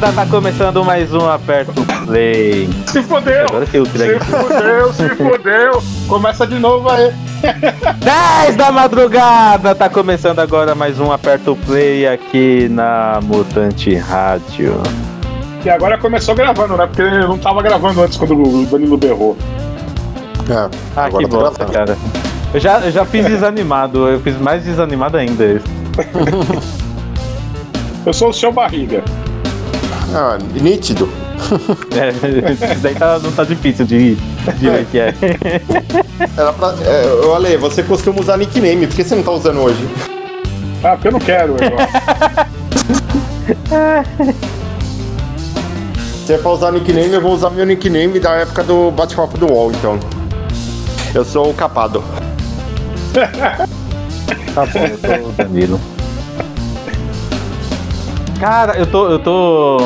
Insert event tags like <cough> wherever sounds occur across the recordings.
Tá começando mais um aperto play. Se fodeu! Agora que eu Se fodeu, se <laughs> fodeu! Começa de novo aí. 10 da madrugada, tá começando agora mais um aperto play aqui na Mutante Rádio. E agora começou gravando, né? Porque não tava gravando antes quando o Danilo berrou. É, Ah, agora que tá bosta, gravando. cara. Eu já, eu já fiz desanimado, eu fiz mais desanimado ainda esse. Eu sou o seu barriga. Ah, nítido. <laughs> É, isso daí tá- não tá difícil de, de ver que é. Era pra. É, ô, Ale, você costuma usar nickname, por que você não tá usando hoje? Ah, porque eu não quero, Eduardo. <laughs> Se é pra usar nickname, eu vou usar meu nickname da época do bate-papo do UOL, então. Eu sou o Capado. <laughs> Tá bom, eu sou o Danilo. Cara, eu tô, eu tô.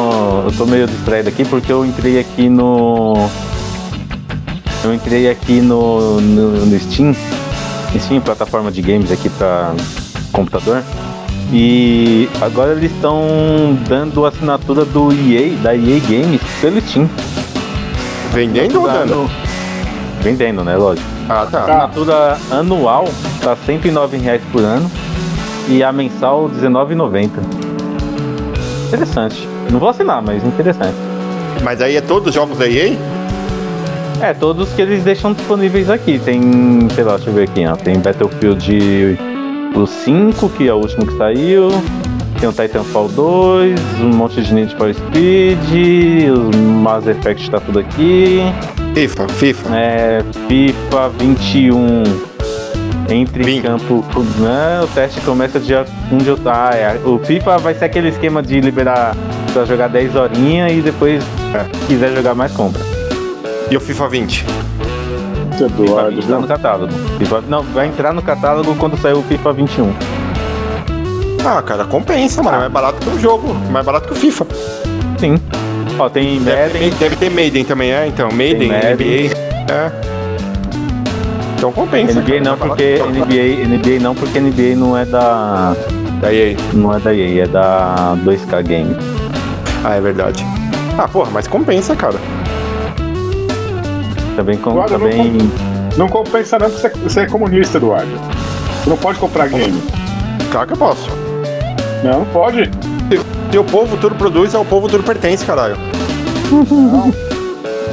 Eu tô meio distraído aqui porque eu entrei aqui no. Eu entrei aqui no, no, no Steam. Steam, plataforma de games aqui pra computador. E agora eles estão dando assinatura do EA, da EA Games, pelo Steam. Vendendo ou dando? Vendendo, né? Lógico. Ah, tá. Assinatura anual tá 109 reais por ano e a mensal R$ 19,90. Interessante. Não vou assinar, mas interessante. Mas aí é todos os jogos da EA? É, todos que eles deixam disponíveis aqui. Tem, sei lá, deixa eu ver aqui, ó. Tem Battlefield o 5, que é o último que saiu. Tem o Titanfall 2, um monte de Need for Speed, os Mass Effect tá tudo aqui. FIFA, FIFA. É, FIFA 21. Entre em campo. Não, o teste começa dia 1 de outubro. Ah, é. O FIFA vai ser aquele esquema de liberar pra jogar 10 horinhas e depois, É. se quiser jogar mais, compra. E o FIFA 20? FIFA Eduardo, 20 tá no catálogo. FIFA- não, vai entrar no catálogo quando sair o FIFA 21. Ah, cara, compensa, mano. É mais barato que o jogo. Mais barato que o FIFA. Sim. Ó, tem Deve Madden. ter, deve ter Maiden também, é? Então, Maiden, Madden. NBA. É. Então compensa. NBA não, porque. NBA, NBA não, porque NBA não é da. Da EA. Não é da EA, é da 2K Games. Ah, é verdade. Ah, porra, mas compensa, cara. Também com. Agora eu não também. Não compensa não porque você, é comunista, Eduardo. Você não pode comprar game. Claro que eu posso. Não, não pode. Se o povo tudo produz, ao povo tudo pertence, caralho. Não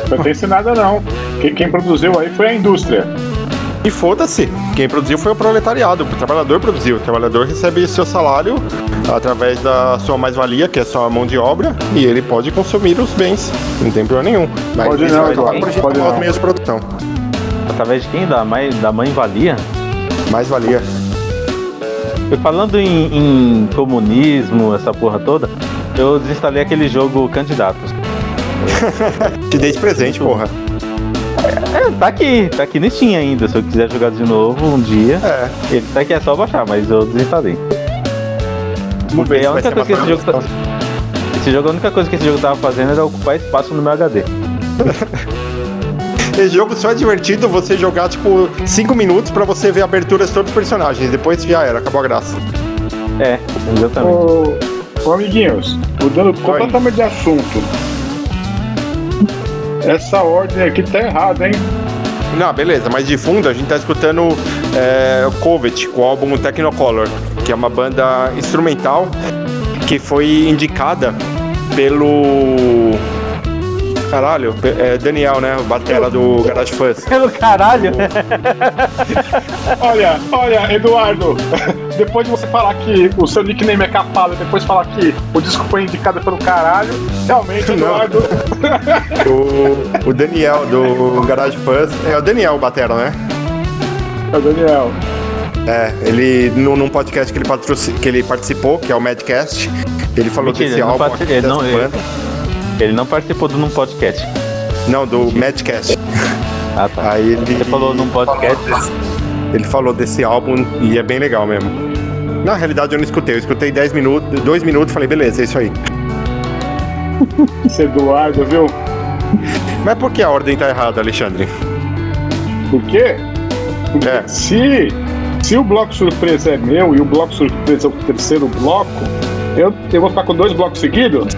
pertence nada não. Quem, quem produziu aí foi a indústria. E foda-se. Quem produziu foi o proletariado. O trabalhador produziu. O trabalhador recebe seu salário através da sua mais-valia, que é sua mão de obra, e ele pode consumir os bens. Não tem problema nenhum. Mas Pode não, vai Eduardo, pode os não. meios de produção. Através de quem? Da mãe, da mãe valia? Mais-valia. Eu falando em, em comunismo, essa porra toda, eu desinstalei aquele jogo Candidatos. <laughs> Te dei de presente, porra. É, tá aqui, tá aqui no Steam ainda. Se eu quiser jogar de novo um dia, É. ele tá aqui, é só baixar, mas eu desinstalei. Vamos ver se a única coisa que esse jogo tá. Esse jogo, a única coisa que esse jogo tava fazendo era ocupar espaço no meu HD. <laughs> Esse jogo só é divertido você jogar, tipo, 5 minutos pra você ver aberturas de todos os personagens. Depois já era, acabou a graça. É, exatamente. Ô, ô amiguinhos, mudando completamente de assunto. Essa ordem aqui tá errada, hein? Não, beleza, mas de fundo a gente tá escutando é, Covet, com o álbum Technicolor, que é uma banda instrumental que foi indicada pelo. Caralho, é Daniel, né? O batera do Garage Fuzz. Pelo caralho! <laughs> Olha, olha, Eduardo, <laughs> depois de você falar que o seu nickname é Capala e depois falar que o disco foi indicado pelo caralho, realmente, Não. Eduardo. <laughs> O, o Daniel do Garage Fuzz. É o Daniel o batera, né? É o Daniel. É, ele, num, num podcast que ele, que ele participou, que é o Madcast, ele falou Mentira, desse ele não álbum parti- aqui, não- ele-. Ele não participou de um podcast. Não, do Madcast. Ah, tá. Aí ele. Você falou num podcast. Ele falou desse álbum e é bem legal mesmo. Na realidade eu não escutei, eu escutei 10 minutos, 2 minutos e falei, beleza, é isso aí. Esse Eduardo, viu? Mas por que a ordem tá errada, Alexandre? Por quê? Porque É. se, se o bloco surpresa é meu e o bloco surpresa é o terceiro bloco, eu, eu vou ficar com dois blocos seguidos?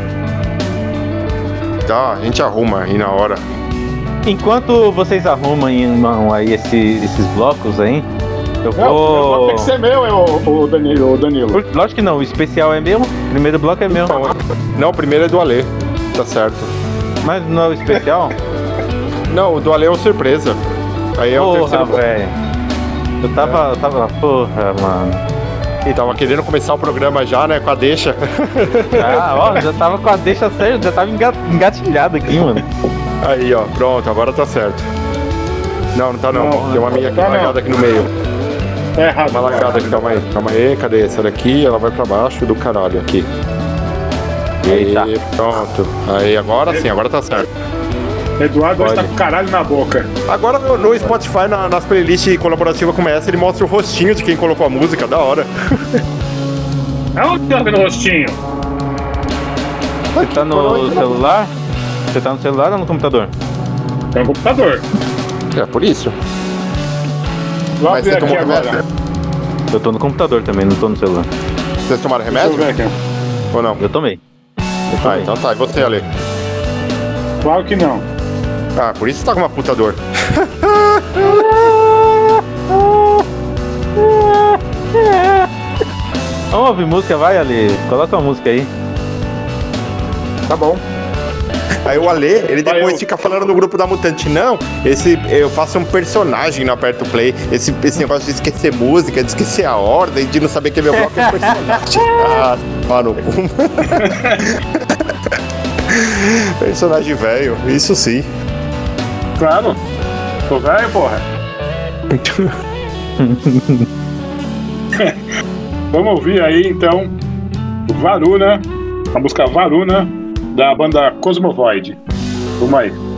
Tá, a gente arruma aí na hora. Enquanto vocês arrumam aí esse- esses blocos aí, eu Não, o primeiro bloco vou. tem que ser meu, é o, o Danilo. O Danilo. Por- Lógico que não, o especial é meu, o primeiro bloco é meu. Não, o primeiro é do Ale. Tá certo. Mas não é o especial? Não, o do Ale é o surpresa. Aí é o Porra, terceiro bloco. velho. Eu tava. eu tava. Porra, mano. E tava querendo começar o programa já, né? Com a deixa. <laughs> Ah, ó, já tava com a deixa séria, já tava enga- engatilhado aqui, mano. Aí, ó, pronto, agora tá certo. Não, não tá não. Não, Tem uma minha aqui tá aqui no meio. É errado. Uma largada aqui, calma aí. Calma aí, cadê essa daqui? Ela vai pra baixo do caralho aqui. Eita. Aí, pronto. Aí, agora sim, agora tá certo. Eduardo hoje tá com caralho na boca. Agora no, no Spotify, na- nas playlists colaborativas como essa, ele mostra o rostinho de quem colocou a música, da hora. <laughs> Aonde tá vendo o rostinho? Você tá no celular? Você tá no celular ou no computador? É um computador. É por isso. Vou Mas abrir você aqui tomou agora. remédio? Eu tô no computador também, não tô no celular. Vocês tomaram Deixa eu remédio? ver aqui. Ou não? Eu tomei. Eu Ah, tomei. então tá. E você, Ale? Claro que não. Ah, por isso você tá com uma puta dor. <laughs> Vamos ouvir música, vai ali. Coloca uma música aí. Tá bom. Aí o Ale, ele depois fica falando no grupo da Mutante, não, esse eu faço um personagem no Aperto Play. Esse, esse negócio de esquecer música, de esquecer a ordem, de não saber que é meu bloco é um personagem. <laughs> ah, mano. <laughs> personagem velho, isso sim. Claro. Tô velho, porra. <laughs> Vamos ouvir aí então Varuna, a música Varuna da banda Cosmovoid. Vamos aí.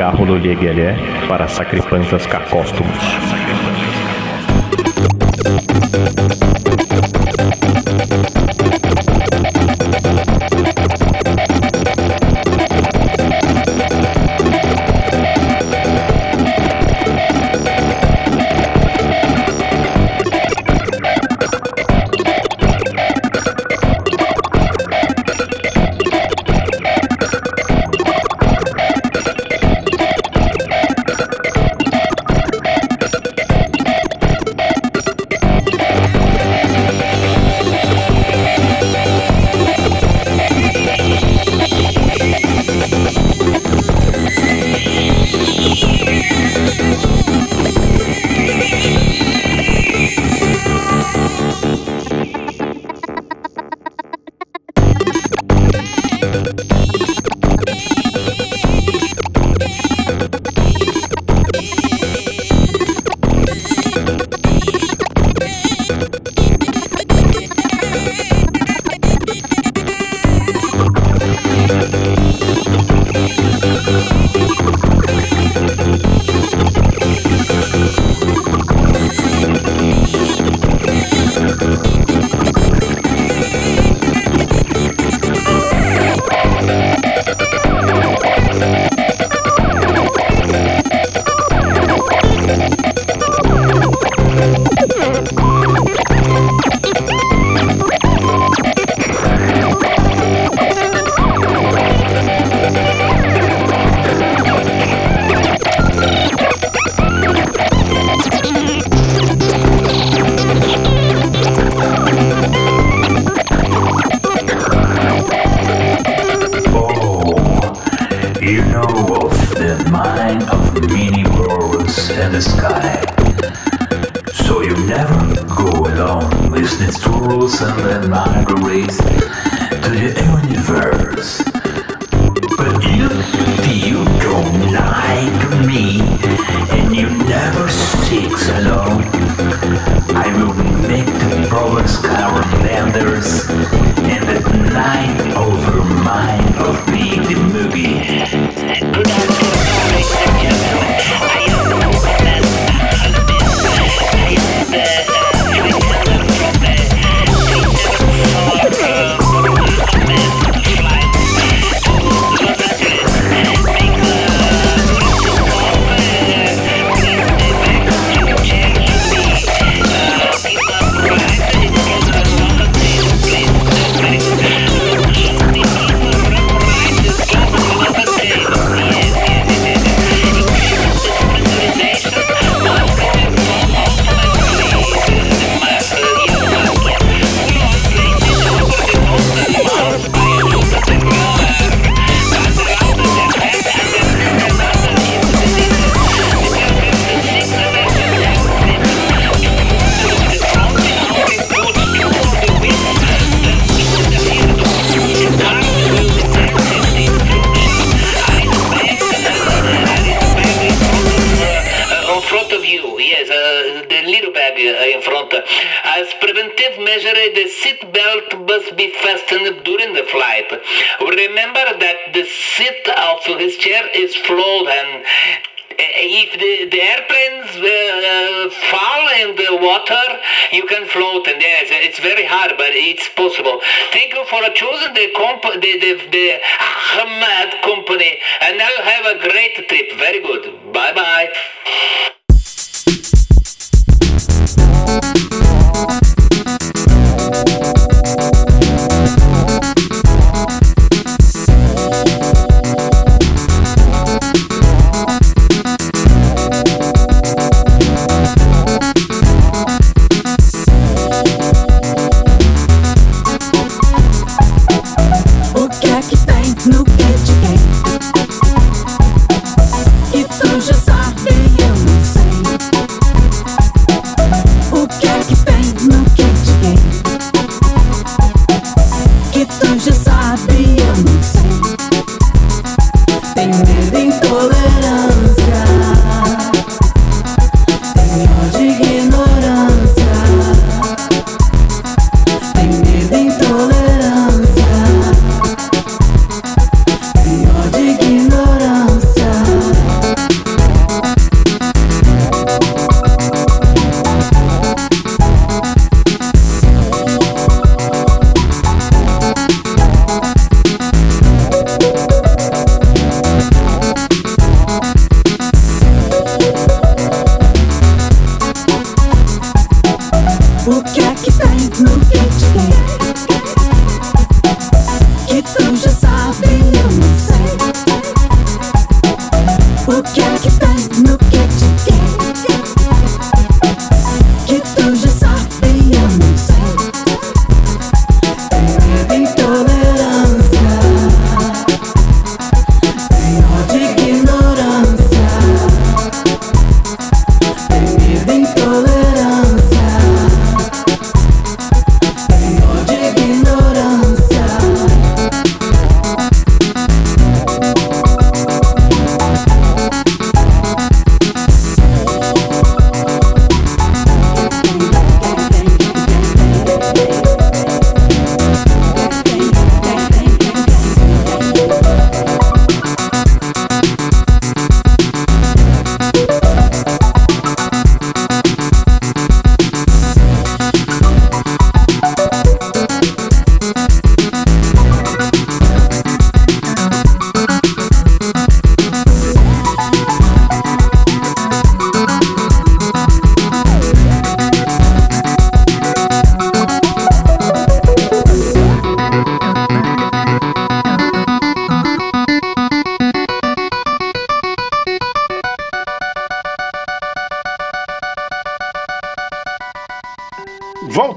Chama Garro Lolieguelé para Sacripantas Cacóstomos. live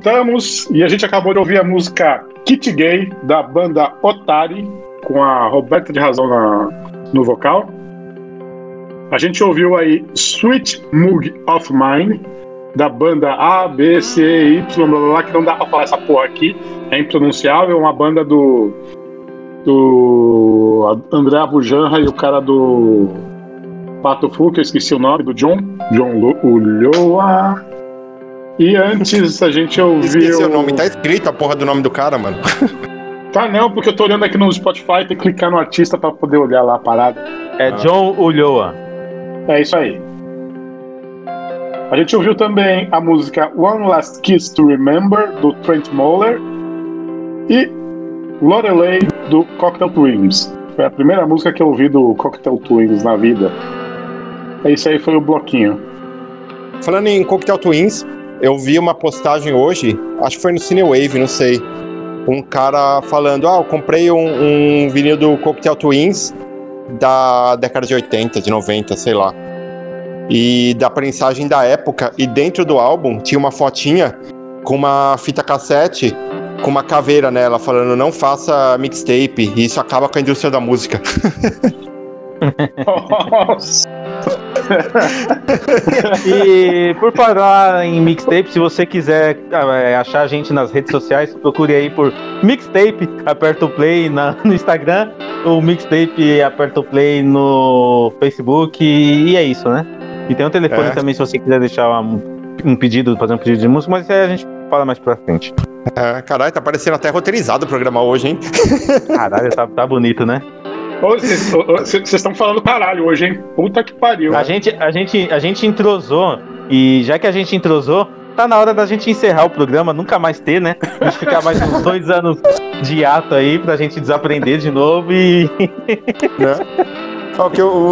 Voltamos e a gente acabou de ouvir a música Kit Gay da banda Otari com a Roberta de Razão na- no vocal. A gente ouviu aí Sweet Moog of Mine da banda A, B, C, Y, blá blá blá, que não dá pra falar essa porra aqui, é impronunciável, uma banda do do André Abujanra e o cara do Pato Fu, que eu esqueci o nome, do John, John Ulloa. E antes a gente ouviu. Esqueci o nome, tá escrito a porra do nome do cara, mano. <laughs> Tá não, porque eu tô olhando aqui no Spotify, tem que clicar no artista pra poder olhar lá a parada. É John Ulloa. É isso aí. A gente ouviu também a música One Last Kiss to Remember, do Trent Moller, e Lorelei, do Cocktail Twins. Foi a primeira música que eu ouvi do Cocktail Twins na vida. É isso aí, foi o bloquinho. Falando em Cocktail Twins, eu vi uma postagem hoje, acho que foi no Cinewave, não sei. Um cara falando: Ah, eu comprei um, um vinil do Cocktail Twins da década de 80, de 90, sei lá. E da prensagem da época, e dentro do álbum tinha uma fotinha com uma fita cassete com uma caveira nela, falando: Não faça mixtape, isso acaba com a indústria da música. <laughs> Nossa. <laughs> E por falar em mixtape, se você quiser é, achar a gente nas redes sociais, procure aí por mixtape, aperta o play na- no Instagram, o mixtape aperta o play no Facebook e é isso, né? E tem um telefone É. também se você quiser deixar um, um pedido, fazer um pedido de música, mas aí a gente fala mais pra frente. É, caralho, tá parecendo até roteirizado o programa hoje, hein? <laughs> Caralho, tá, tá bonito, né? Vocês estão falando caralho hoje, hein? Puta que pariu. A gente, a gente, a gente entrosou e já que a gente entrosou, tá na hora da gente encerrar o programa, nunca mais ter, né? A gente ficar mais uns dois anos de ato aí pra gente desaprender de novo e. <laughs> né?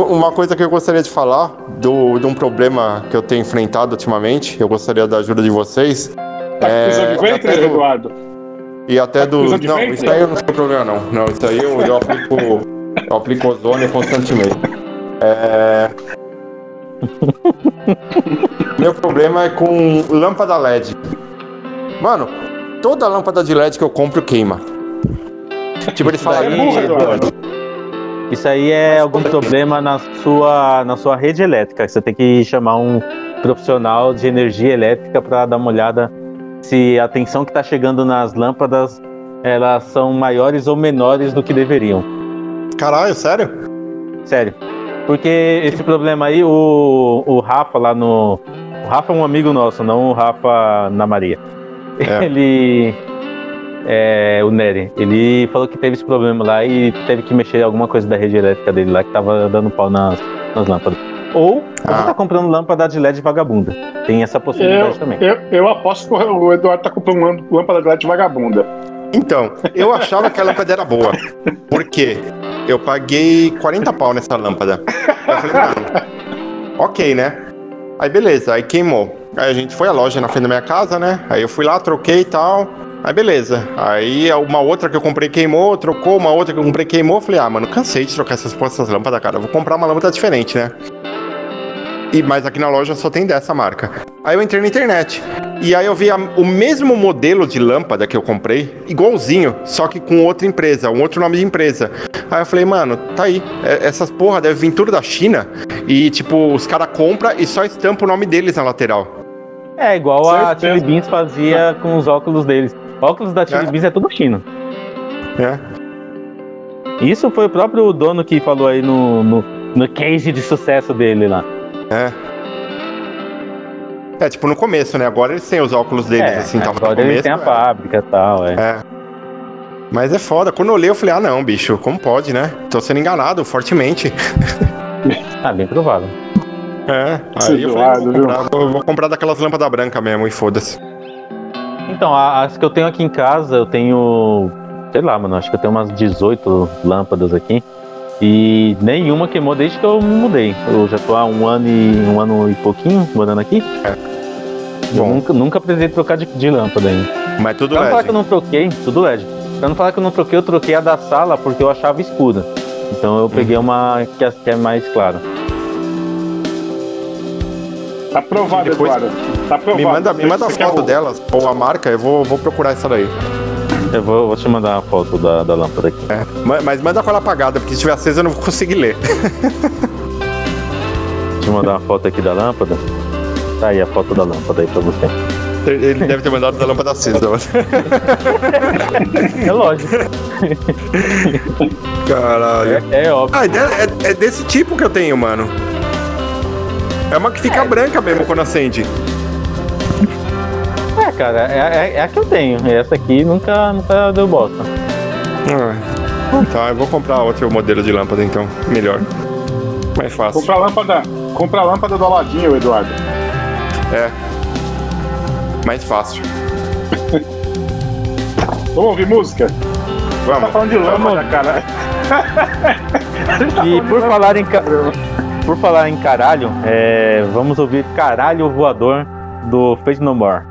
Uma coisa que eu gostaria de falar do, de um problema que eu tenho enfrentado ultimamente, eu gostaria da ajuda de vocês. Tá com é, ventre, do- Eduardo? E até Tá do. Não, isso aí eu não tenho problema, não. Não, isso aí eu, eu aplico. Eu aplico ozônio constantemente. É... Meu problema é com lâmpada LED. Mano, toda lâmpada de LED que eu compro queima. Tipo, eles falam. daí- É. Isso aí é algum problema na sua, na sua rede elétrica. Você tem que chamar um profissional de energia elétrica para dar uma olhada se a tensão que está chegando nas lâmpadas elas são maiores ou menores do que deveriam. Caralho, sério? Sério. Porque esse problema aí, o, o Rafa lá no. O Rafa é um amigo nosso, não o Rafa na Maria. É. <laughs> Ele. É, o Nery. Ele falou que teve esse problema lá e teve que mexer alguma coisa da rede elétrica dele lá que tava dando pau nas, nas lâmpadas. Ou você Ah. tá comprando lâmpada de LED vagabunda. Tem essa possibilidade Eu, também. eu, eu aposto que o Eduardo tá comprando lâmp- lâmpada de LED vagabunda. Então, eu achava que a lâmpada era boa. Por quê? Eu paguei 40 pau nessa lâmpada. Eu falei, ok, né? Aí beleza, aí queimou. Aí a gente foi à loja na frente da minha casa, né? Aí eu fui lá, troquei e tal. Aí beleza. Aí uma outra que eu comprei queimou, trocou, uma outra que eu comprei queimou. Falei, ah, mano, cansei de trocar essas, essas lâmpadas, cara. Vou comprar uma lâmpada diferente, né? E, mas aqui na loja só tem dessa marca. Aí eu entrei na internet. E aí eu vi a- o mesmo modelo de lâmpada que eu comprei, igualzinho, só que com outra empresa, um outro nome de empresa. Aí eu falei, mano, tá aí. É- Essas porra devem vir tudo da China. E, tipo, os caras compram e só estampa o nome deles na lateral. É igual a Certeza. Chili Beans fazia com os óculos deles. óculos da Chili É. Beans é tudo chino. né? Isso foi o próprio dono que falou aí no, no, no case de sucesso dele lá. É. É, tipo, no começo, né? Agora eles têm os óculos deles, é, assim, no agora ele começo. tem a é. fábrica e tal, é. É. Mas é foda. Quando eu olhei, eu falei, ah, não, bicho, como pode, né? Tô sendo enganado fortemente. <laughs> Ah, bem provável. É. Aí eu falei, zoado, vou viu? comprar, vou, vou comprar daquelas lâmpadas brancas mesmo e foda-se. Então, as que eu tenho aqui em casa, eu tenho. Sei lá, mano, acho que eu tenho umas 18 lâmpadas aqui. E nenhuma queimou desde que eu me mudei. Eu já tô há um ano e um ano e pouquinho morando aqui. Eu Bom. nunca, nunca precisei trocar de, de lâmpada ainda. Mas tudo Pra não falar LED. que eu não troquei, tudo LED. Pra não falar que eu não troquei, eu troquei a da sala porque eu achava escura. Então eu peguei uma que é, que é mais clara. Tá aprovado, Depois- Eduardo. Tá aprovado. Me manda, me manda a quer foto delas, ou a marca, eu vou, vou procurar essa daí. Eu vou, vou te mandar a foto da, da lâmpada aqui. É. Ma- Mas manda com ela apagada, porque se estiver acesa eu não vou conseguir ler. <laughs> Deixa eu mandar uma foto aqui da lâmpada. Tá aí a foto da lâmpada aí pra você. Ele deve ter mandado da lâmpada acesa. <laughs> É lógico. <laughs> Caralho. É, é óbvio. Ah, é, de- é- é desse tipo que eu tenho, mano. É uma que fica branca mesmo quando acende. É, cara, é, é- é a que eu tenho. Essa aqui nunca, nunca deu bosta. Ah, tá, eu vou comprar outro modelo de lâmpada então. Melhor. Mais fácil. Compra a lâmpada. Compra a lâmpada do Aladinho, Eduardo. É. Mais fácil. <laughs> Vamos ouvir música? Tá Vamos. falando de lâmpada, cara. E <laughs> por falar em, ca- por falar em caralho, é, vamos ouvir Caralho Voador do Fate No More.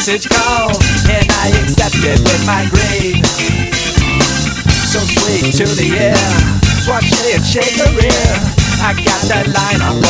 postage call, and I accept it with my grade. So sweet to the air, swatch it, shake the rear. I got the line on.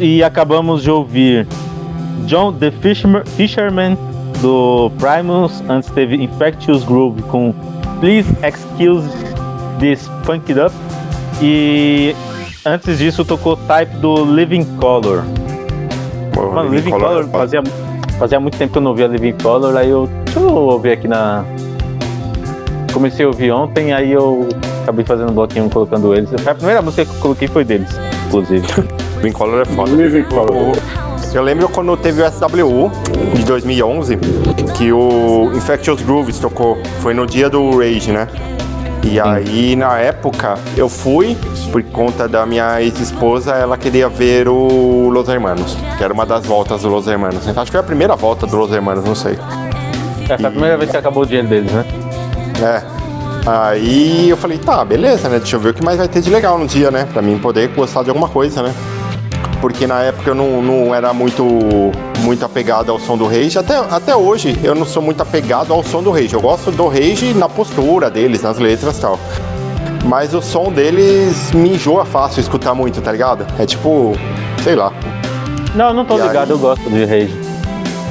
E acabamos de ouvir John the Fisherman, do Primus. Antes teve Infectious Groove com Please Excuse This Funk It Up. E antes disso tocou Type do Living Color. Pô, Mano, Living Color, é fazia, fazia muito tempo que eu não ouvia Living Color, aí eu. Deixa eu ouvir aqui na. Comecei a ouvir ontem, aí eu acabei fazendo um bloquinho colocando eles. A primeira música que eu coloquei foi deles, inclusive. <laughs> Living Color é foda. Living Color. Eu lembro quando teve o SWU de 2011, que o Infectious Grooves tocou. Foi no dia do Rage, né? E aí, na época, eu fui, por conta da minha ex-esposa, ela queria ver o Los Hermanos, que era uma das voltas do Los Hermanos. Acho que foi a primeira volta do Los Hermanos, não sei. Essa é a primeira vez que acabou o dinheiro deles, né? É. Aí eu falei, tá, beleza, né? Deixa eu ver o que mais vai ter de legal no dia, né? Pra mim poder gostar de alguma coisa, né? Porque na época eu não, não era muito, muito apegado ao som do Rage. Até, até hoje eu não sou muito apegado ao som do Rage. Eu gosto do Rage na postura deles, nas letras e tal. Mas o som deles me enjoa fácil escutar muito, tá ligado? É tipo, sei lá. Não, não tô E ligado, aí? eu gosto de Rage.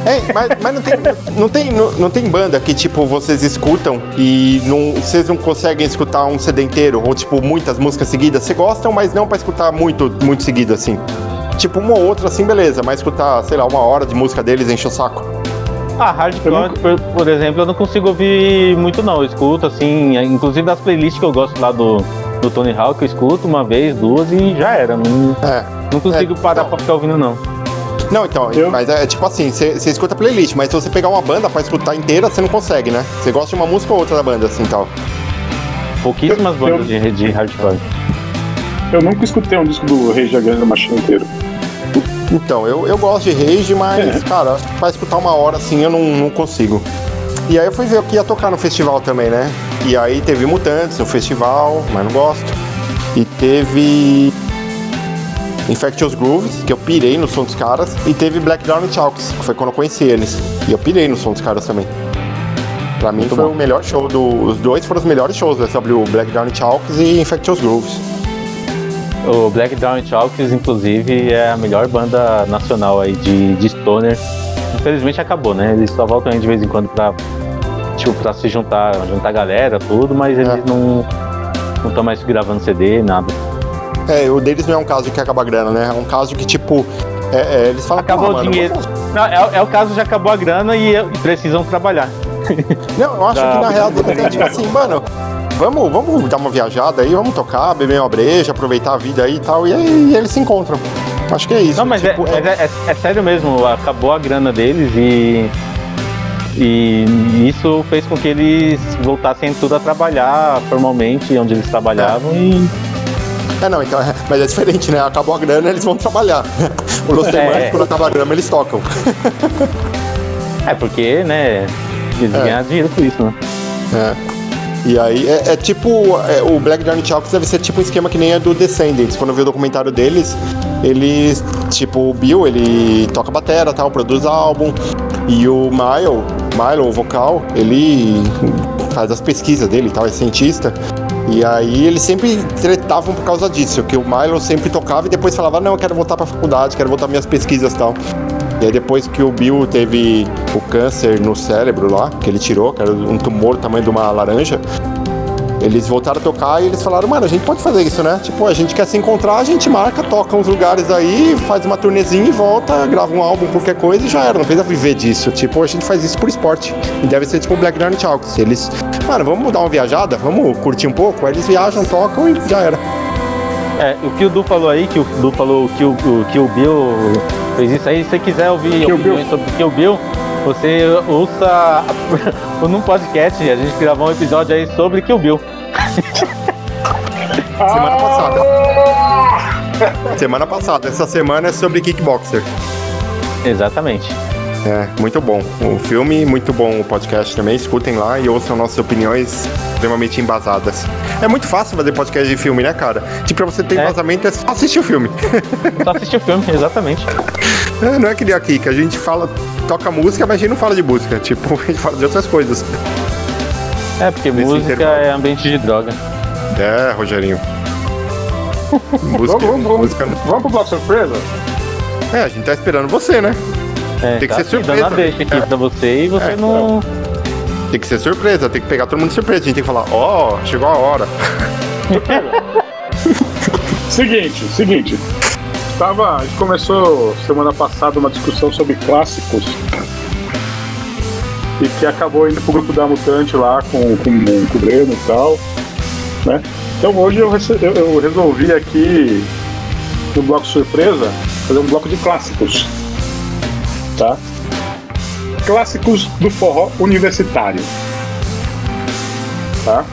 É, mas, mas não, tem, não, tem, não, não tem banda que, tipo, vocês escutam e não, vocês não conseguem escutar um CD inteiro, ou, tipo, muitas músicas seguidas. Vocês gostam, mas não pra escutar muito, muito seguido, assim. Tipo, uma ou outra, assim, beleza, mas escutar, sei lá, uma hora de música deles enche o saco. Ah, hardcore, por, por exemplo, eu não consigo ouvir muito não. Eu escuto, assim, inclusive das playlists que eu gosto lá do, do Tony Hawk, eu escuto uma vez, duas e já era. Não, É. não consigo É, parar não. pra ficar ouvindo, não. Não, então, Eu- mas é tipo assim, você escuta playlist, mas se você pegar uma banda pra escutar inteira, você não consegue, né? Você gosta de uma música ou outra da banda, assim, tal. Pouquíssimas Eu- bandas de, de hardcore. Eu nunca escutei um disco do Rage Against the Machine inteiro. Então, eu, eu gosto de Rage, mas, É. cara, pra escutar uma hora assim eu não, não consigo. E aí eu fui ver o que ia tocar no festival também, né? E aí teve Mutantes no festival, mas não gosto. E teve Infectious Grooves, que eu pirei no som dos caras. E teve Black Down Chalks, que foi quando eu conheci eles. E eu pirei no som dos caras também. Pra mim foi o melhor show do. Os dois foram os melhores shows do SW, Black Down Chalks e Infectious Grooves. O Black Down Chalks, inclusive, é a melhor banda nacional aí de, de stoner. Infelizmente acabou, né? Eles só voltam aí de vez em quando pra, tipo, pra se juntar, juntar a galera, tudo, mas eles É. não não estão mais gravando CD, nada. É, o deles não é um caso que acaba a grana, né? É um caso que, tipo, é, é, eles falam Acabou "Pô, o mano, dinheiro. vamos- Não, é, é o caso de acabou a grana e, e precisam trabalhar. Não, eu acho Da- que na real é tipo <laughs> assim, mano, vamos, vamos dar uma viajada aí, vamos tocar, beber uma breja, aproveitar a vida aí e tal, e aí eles se encontram. Acho que é isso. Não, mas, tipo, é, é, é- é sério mesmo, acabou a grana deles e. E isso fez com que eles voltassem tudo a trabalhar formalmente onde eles trabalhavam e. É, não, então, é- mas é diferente, né? Acabou a grana, eles vão trabalhar. <laughs> O Los É. Quando acaba a grana, eles tocam. <laughs> É porque, né? Eles É. ganham dinheiro com isso, né? É. E aí, é, é tipo, é, o Black Johnny Chalks deve ser tipo um esquema que nem a do Descendants. Quando eu vi o documentário deles, eles, tipo, o Bill, ele toca batera, tal, produz álbum. E o Milo, Milo, o vocal, ele faz as pesquisas dele e tal, é cientista. E aí eles sempre tretavam por causa disso, que o Milo sempre tocava e depois falava, não, eu quero voltar pra faculdade, quero voltar minhas pesquisas e tal. E aí depois que o Bill teve o câncer no cérebro lá, que ele tirou, que era um tumor do tamanho de uma laranja, eles voltaram a tocar e eles falaram, mano, a gente pode fazer isso, né? Tipo, a gente quer se encontrar, a gente marca, toca uns lugares aí, faz uma turnezinha e volta, grava um álbum, qualquer coisa e já era, não precisa viver disso. Tipo, a gente faz isso por esporte. E deve ser tipo o Black Darn Chalks. Eles, mano, vamos dar uma viajada, vamos curtir um pouco, aí eles viajam, tocam e já era. É, o que o Du falou aí, que o Du falou que o, o- que o Bill fez isso aí, se você quiser ouvir Kill opiniões sobre o Kill Bill, você ouça <laughs> num podcast, a gente gravou um episódio aí sobre Kill Bill. <laughs> Semana passada. Semana passada. Essa semana é sobre kickboxer. Exatamente. É, muito bom. O filme, muito bom o podcast também. Escutem lá e ouçam nossas opiniões extremamente embasadas. É muito fácil fazer podcast de filme, né, cara? Tipo, pra você ter É. embasamento é só assistir o filme. <laughs> Só assistir o filme, exatamente. É, não é que nem aqui, que a gente fala, toca música, mas a gente não fala de música. <laughs> Tipo, a gente fala de outras coisas. É, porque Nesse música intervalo. é ambiente de droga. É, Rogerinho. <laughs> Busca, Vamos, vamos, música. vamos pro bloco surpresa? É, a gente tá esperando você, né? É, Tem que tá ser surpresa. Dando a deixa aqui pra você e você É, não. Tem que ser surpresa, tem que pegar todo mundo de surpresa. A gente tem que falar, ó, chegou a hora. <laughs> Seguinte, seguinte. Tava, a gente começou semana passada uma discussão sobre clássicos e que acabou indo pro grupo da Mutante lá com, com, com o Breno e tal, né? Então hoje eu, rece- eu- eu resolvi aqui no bloco surpresa fazer um bloco de clássicos, tá? Clássicos do forró universitário, tá?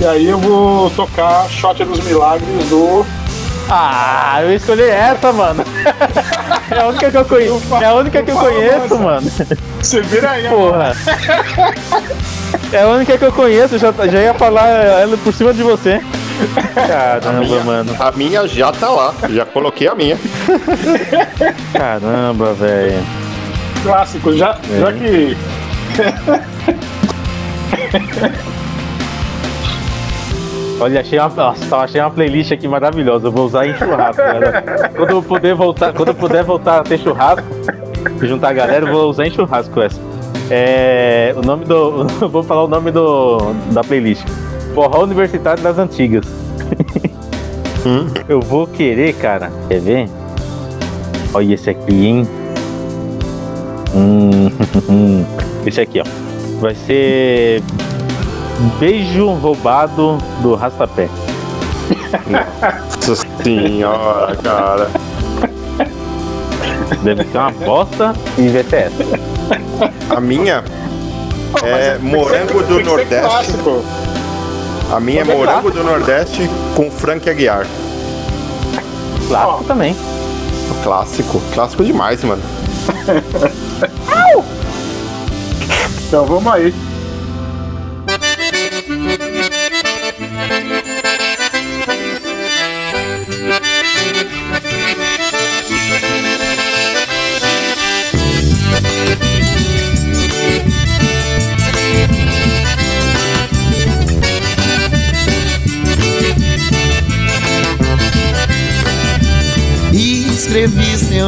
E aí eu vou tocar Shot dos Milagres do Ah, eu escolhi essa, mano. <laughs> É a única que eu conheço. É a única que eu conheço, mano. Você vira aí. Porra. É a única que eu conheço, já, já ia falar ela por cima de você. Caramba, mano. A minha já tá lá, já coloquei a minha. Caramba, velho. clássico, já, É. já que. <laughs> Olha, achei uma, nossa, achei uma playlist aqui maravilhosa. Eu vou usar em churrasco, galera. Quando eu puder voltar, quando eu puder voltar a ter churrasco, juntar a galera, eu vou usar em churrasco essa. É, o nome do, <laughs> vou falar o nome do da playlist. Forró Universitário das Antigas. Eu vou querer, cara. Quer ver? Olha esse aqui, hein? Hum, <laughs> esse aqui, ó. Vai ser Beijo roubado do Rastapé. Nossa senhora, cara. Deve ser uma bosta e VTS. A minha é morango do Nordeste. Clássico. A minha é Mas é morango do Nordeste com Frank Aguiar. Clássico também. Clássico, clássico demais, mano. <laughs> Então vamos aí.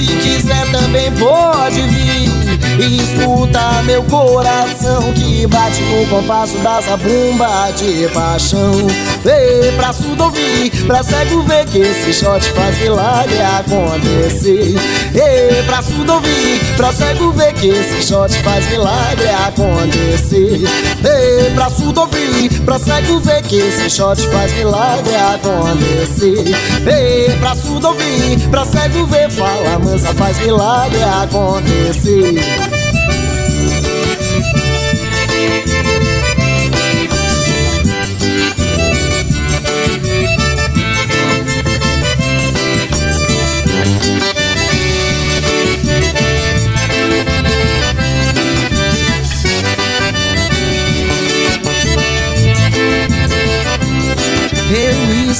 Se quiser também pode vir. Escuta meu coração que bate no compasso da zabumba de paixão. Ei, pra surdo ouvir, pra cego ver que esse shot faz milagre acontecer. Ei, pra surdo ouvir, pra cego ver que esse shot faz milagre acontecer. Ei, pra surdo ouvir, pra cego ver que esse shot faz milagre acontecer. Ei, pra surdo ouvir, pra cego ver, fala mansa, faz milagre acontecer.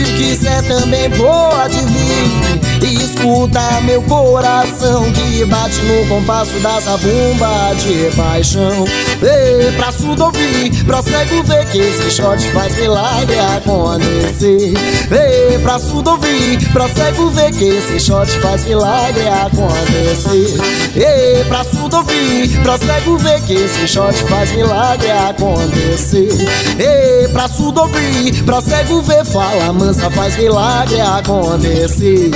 Se quiser também pode vir escuta meu coração que bate no compasso da zabumba de paixão. Ei, pra surdo ouvir, pra cego ver que esse shot faz milagre acontecer. Ei, pra surdo ouvir, pra cego ver que esse shot faz milagre acontecer. Ei, pra surdo ouvir, pra cego ver que esse shot faz milagre acontecer. Ei, pra surdo ouvir, pra cego ver, fala mansa, faz milagre acontecer.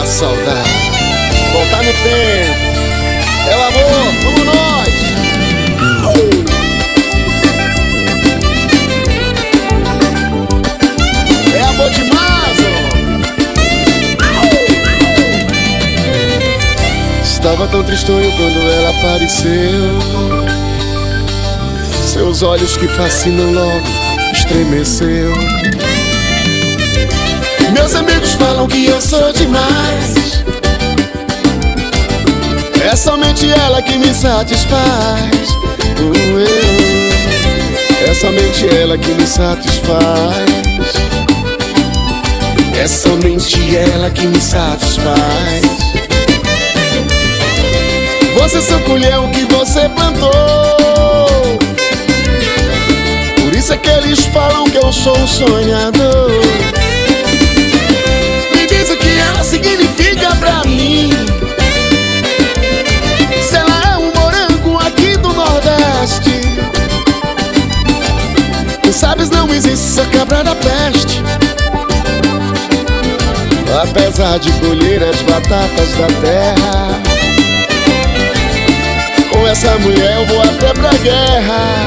A saudade. Voltar no tempo. É o amor, como nós. É amor demais. Estava tão tristonho quando ela apareceu. Seus olhos que fascinam logo estremeceu. Meus amigos falam que eu sou demais. É somente ela que me satisfaz. É somente ela que me satisfaz. É somente ela que me satisfaz. Você só colheu o que você plantou. Por isso é que eles falam que eu sou um sonhador. Ela significa pra mim. Se ela é um morango aqui do Nordeste. Tu sabes, não existe essa cabra da peste. Apesar de colher as batatas da terra. Com essa mulher eu vou até pra guerra.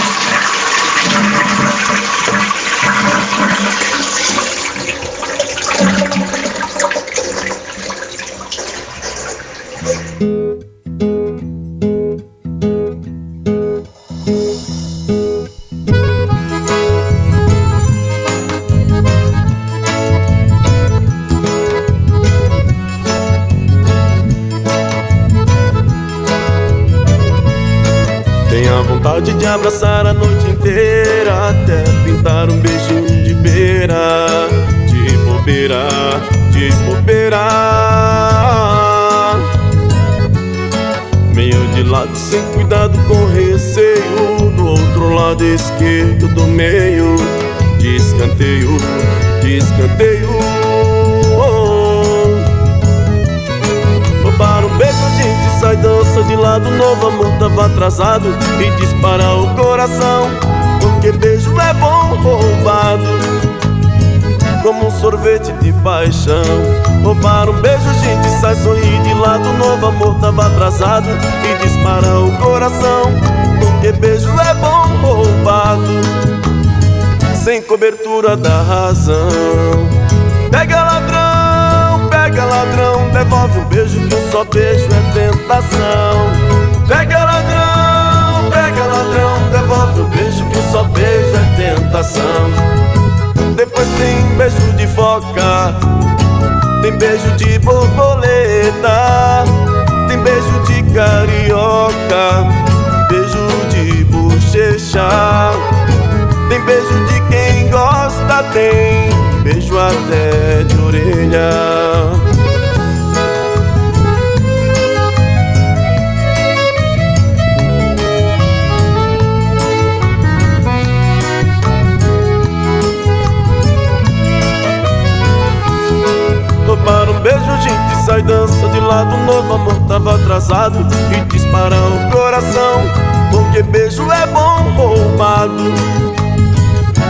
Coração Porque beijo é bom roubado Como um sorvete de paixão. Roubar um beijo, gente sai, sorrir de lado Novo amor tava atrasado E dispara o coração Porque beijo é bom roubado Sem cobertura da razão. Pega ladrão, pega ladrão, devolve um beijo que um só beijo é tentação. Pega ladrão, ladrão, devolve um beijo que só beijo é tentação. Depois tem beijo de foca, tem beijo de borboleta, tem beijo de carioca, beijo de bochecha, tem beijo de quem gosta, tem beijo até de orelha. Beijo, gente sai dança de lado novo, amor tava atrasado e dispara o coração. Porque beijo é bom roubado,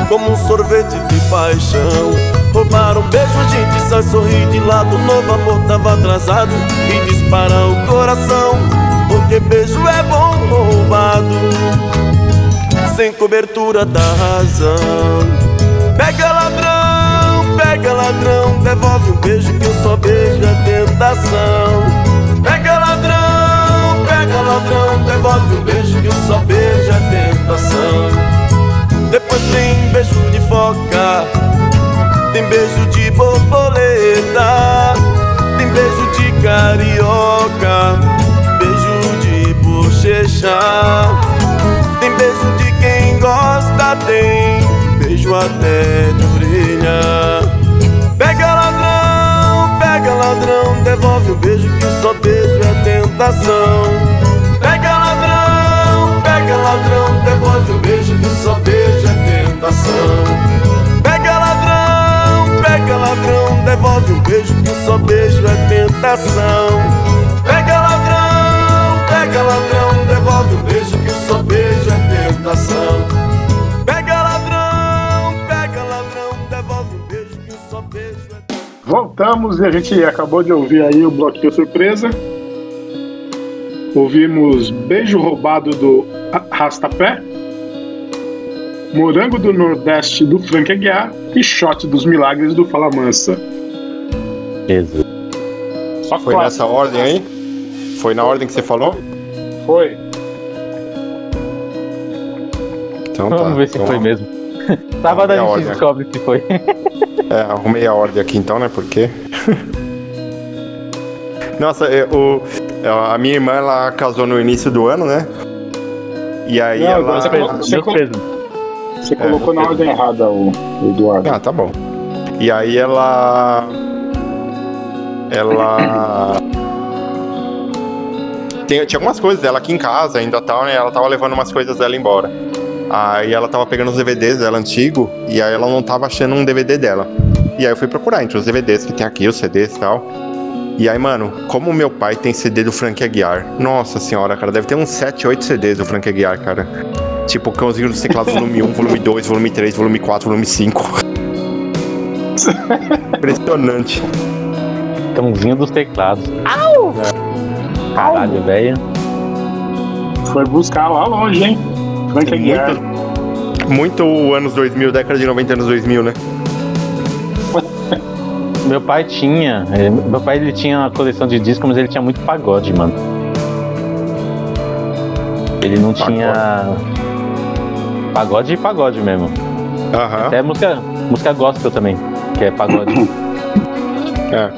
como um sorvete de paixão. Roubaram um beijo, gente sai sorrir de lado novo, amor tava atrasado e dispara o coração. Porque beijo é bom roubado, sem cobertura da razão. Pega ladrão, devolve um beijo que um só beijo é tentação. Pega ladrão, pega ladrão, devolve um beijo que um só beijo é tentação. Depois tem beijo de foca, tem beijo de borboleta, tem beijo de carioca, beijo de bochecha, tem beijo de quem gosta, tem beijo até de orelha. Ladrão, devolve o beijo que um só beijo é tentação. Pega ladrão, pega ladrão, devolve o beijo que um só beijo é tentação. Pega ladrão, pega ladrão, devolve um beijo que um só beijo é tentação. Pega ladrão, pega ladrão, devolve um beijo que um só beijo é tentação. Voltamos e a gente acabou de ouvir aí o bloquinho surpresa. Ouvimos Beijo Roubado do Rastapé, Morango do Nordeste do Frank Aguiar e Shot dos Milagres do Fala Mansa. Jesus. Só Foi quatro. nessa ordem aí? Foi na ordem que você falou? Foi. Então tá. Vamos ver se Então, foi mesmo. <laughs> Sábado a gente ordem. descobre se foi. <laughs> É, arrumei a ordem aqui então, né? Por quê? <laughs> Nossa, é, o, a minha irmã, ela casou no início do ano, né? E aí Não, ela... você colocou- você colo-. Você colocou na não ordem errada, o, o Eduardo. Ah, tá bom. E aí ela. Ela. <coughs> Tem, tinha algumas coisas dela aqui em casa ainda tal, né? Ela tava levando umas coisas dela embora. Aí ela tava pegando os DVDs dela antigo e aí ela não tava achando um DVD dela. E aí eu fui procurar entre os DVDs que tem aqui, os CDs e tal. E aí, mano, como meu pai tem CD do Frank Aguiar. Nossa senhora, cara, deve ter uns 7, 8 CDs do Frank Aguiar, cara. Tipo, Cãozinho dos Teclados volume 1, volume 2, volume 3, volume 4, volume 5. <laughs> Impressionante. Cãozinho dos teclados. Au! Caralho, velho. Foi buscar lá longe, hein? Frank Aguiar. Muito anos 2000, década de 90, anos 2000, né? <laughs> Meu pai tinha. eh, Meu pai ele tinha uma coleção de discos, mas ele tinha muito pagode, mano. Ele não tinha. Pagode e pagode mesmo. Aham. Até música, música gospel também, que é pagode. <coughs> É.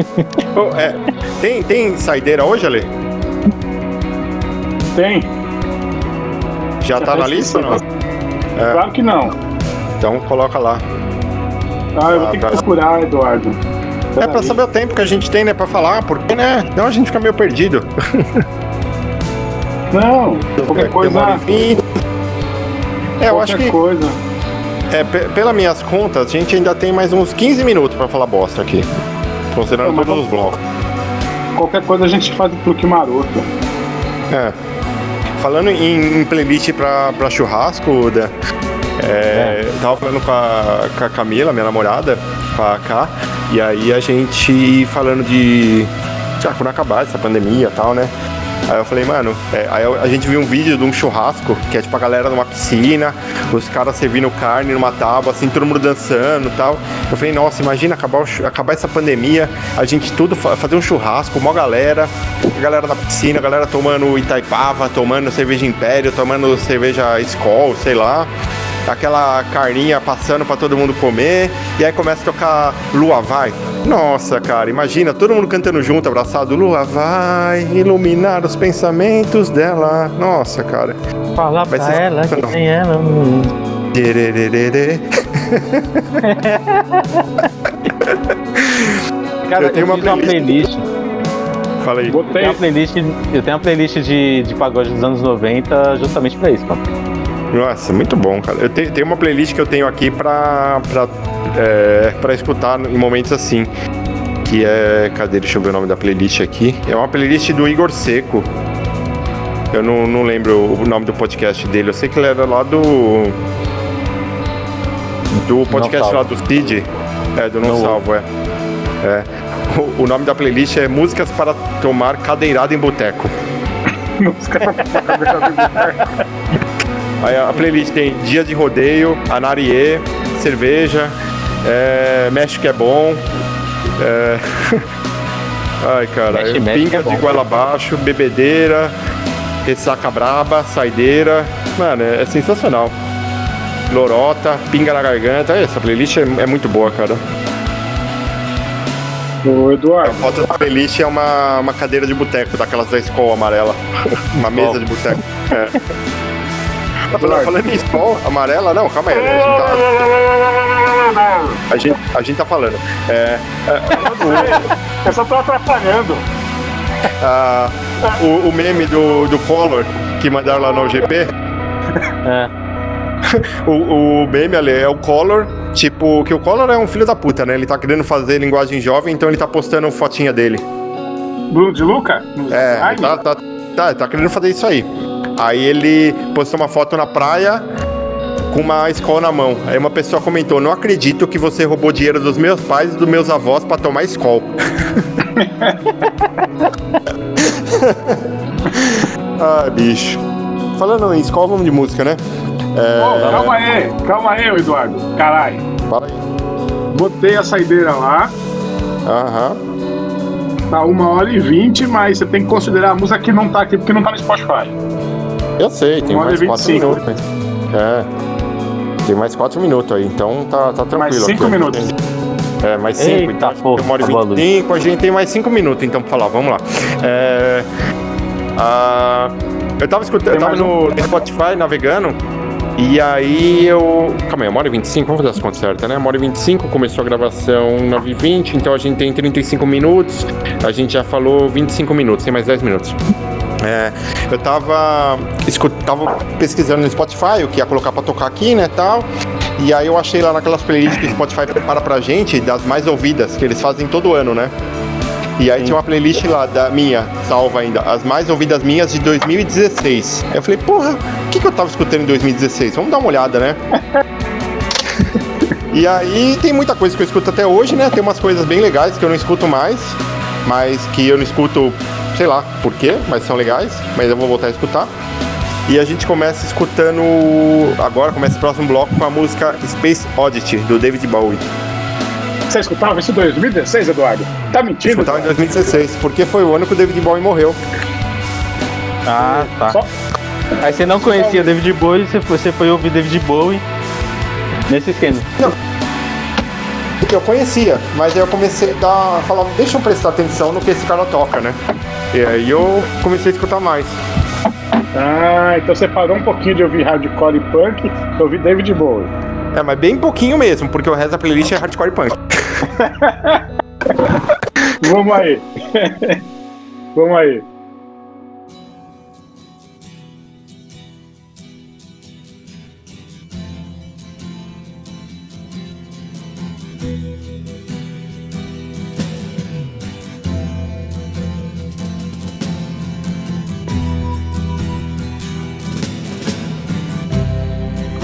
<laughs> Ô, é, tem, tem saideira hoje, Ale? Tem? Já tá na lista ou não? É, Claro que não. então coloca lá. Ah, eu vou ter que Ah, procurar, Eduardo. É pra saber o tempo que a gente tem, né, pra falar, porque, né? Então a gente fica meio perdido. <laughs> Não, qualquer coisa. É, eu acho que, coisa. é, pe- pelas minhas contas, a gente ainda tem mais uns 15 minutos pra falar bosta aqui. Considerando Não, todos os blocos. Qualquer coisa a gente faz truque maroto. É. Falando em, em playlist pra, pra churrasco, da, é, eu tava falando com a, com a Camila, minha namorada, com a K, e aí a gente falando de. Já, quando acabar essa pandemia e tal, né? Aí eu falei, mano, é, aí a gente viu um vídeo de um churrasco, que é tipo a galera numa piscina, os caras servindo carne numa tábua, assim, todo mundo dançando e tal. Eu falei, nossa, imagina acabar, acabar essa pandemia, a gente tudo fa- fazer um churrasco, uma galera, a galera na piscina, a galera tomando Itaipava, tomando cerveja Império, tomando cerveja Skol, sei lá. Aquela carninha passando pra todo mundo comer, e aí começa a tocar Lua Vai. Nossa, cara, imagina todo mundo cantando junto, abraçado. Lua vai iluminar os pensamentos dela. Nossa, cara. Falar pra ser ela que tem ela. <laughs> Cara, Eu eu, tenho uma fiz uma playlist. Fala aí. Eu tenho uma playlist, eu tenho uma playlist de, de pagode dos anos 90 justamente pra isso, mano. Nossa, muito bom, cara. Eu tenho, tenho uma playlist que eu tenho aqui pra, pra, é, pra escutar em momentos assim. Que é. Cadê? Deixa eu ver o nome da playlist aqui. É uma playlist do Igor Seco. Eu não, não lembro o nome do podcast dele. Eu sei que ele era lá do. Do podcast lá do Cid. É, do Não, Não Salvo, é. É. O, o nome da playlist é Músicas para Tomar Cadeirada em Boteco. <laughs> Aí a playlist tem Dia de Rodeio, Anarie, Cerveja, é, México é bom. é, <laughs> Ai, cara, Mexe, mexe Pinga é bom. de goela abaixo, Bebedeira, Ressaca Braba, Saideira. Mano, é, é sensacional. Lorota, Pinga na Garganta. Essa playlist é, é muito boa, cara. Ô, Eduardo. A foto da playlist é uma, uma cadeira de boteco, daquelas da escola amarela. <laughs> uma mesa de boteco. É. <laughs> Tá falando, falando em escola amarela? Não, calma aí. A gente tá, a gente, a gente tá falando. É, Eu só tô atrapalhando. a- <laughs> o, o meme do, do Collor que mandaram lá no GP. É. <laughs> O, o meme ali é o Collor, tipo, que o Collor é um filho da puta, né? Ele tá querendo fazer linguagem jovem, então ele tá postando fotinha dele. Bruno de Luca? No É, tá, tá, tá, tá querendo fazer isso aí. Aí ele postou uma foto na praia com uma escola na mão. Aí uma pessoa comentou: Não acredito que você roubou dinheiro dos meus pais e dos meus avós pra tomar escola. <laughs> ah, bicho. Falando em escola, vamos de música, né? É... Calma aí, calma aí, Eduardo. Caralho. Fala aí. Botei a saideira lá, Aham. tá uma hora e vinte, mas você tem que considerar a música que não tá aqui, porque não tá no Spotify. Eu sei, tem mais e quatro 25. minutos. É. Tem mais quatro minutos aí, então tá, tá tranquilo. Mais cinco aqui. minutos. É, mais cinco. Eita, então, porra, uma hora acabou a e luz. 25, a gente tem mais cinco minutos, então, pra falar. Vamos lá. É, ah, eu tava escutando, eu tava no, no Spotify navegando. E aí eu. Calma aí, uma hora e 25, vamos fazer as contas certas, né? Uma hora e 25, começou a gravação 9 e 20, então a gente tem 35 minutos. A gente já falou 25 minutos, tem mais 10 minutos. É, eu tava, tava pesquisando no Spotify o que ia colocar pra tocar aqui, né, tal. E aí eu achei lá naquelas playlists que o Spotify prepara pra gente, das mais ouvidas, que eles fazem todo ano, né? E aí tinha uma playlist lá da minha, salva ainda, as mais ouvidas minhas de 2016. Aí eu falei, porra, o que, que eu tava escutando em 2016? Vamos dar uma olhada, né? <laughs> E aí tem muita coisa que eu escuto até hoje, né? Tem umas coisas bem legais que eu não escuto mais, mas que eu não escuto, sei lá por quê, mas são legais, mas eu vou voltar a escutar. E a gente começa escutando. Agora começa o próximo bloco com a música Space Oddity, do David Bowie. Você escutava isso em 2016, Eduardo? Tá mentindo? Escutava em Eduardo? 2016, porque foi o ano que o David Bowie morreu. Ah, tá. Só- Aí você não conhecia David Bowie, você foi, você foi ouvir David Bowie nesse esquema. Eu conhecia, mas aí eu comecei a dar, falar, deixa eu prestar atenção no que esse cara toca, né? E aí eu comecei a escutar mais. Ah, então você parou um pouquinho de ouvir hardcore e punk, eu ouvi David Bowie. É, mas bem pouquinho mesmo, porque o resto da playlist é hardcore e punk. <laughs> Vamos aí. <laughs> Vamos aí.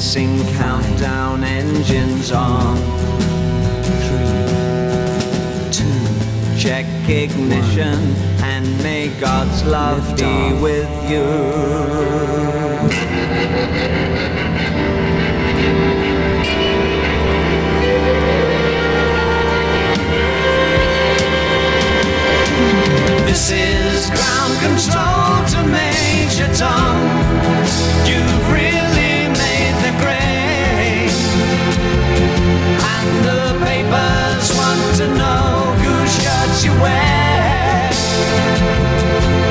Commencing countdown, engines on. Three, two. Check ignition and may God's love be with you. This is ground control to Major Tom. You've you wear.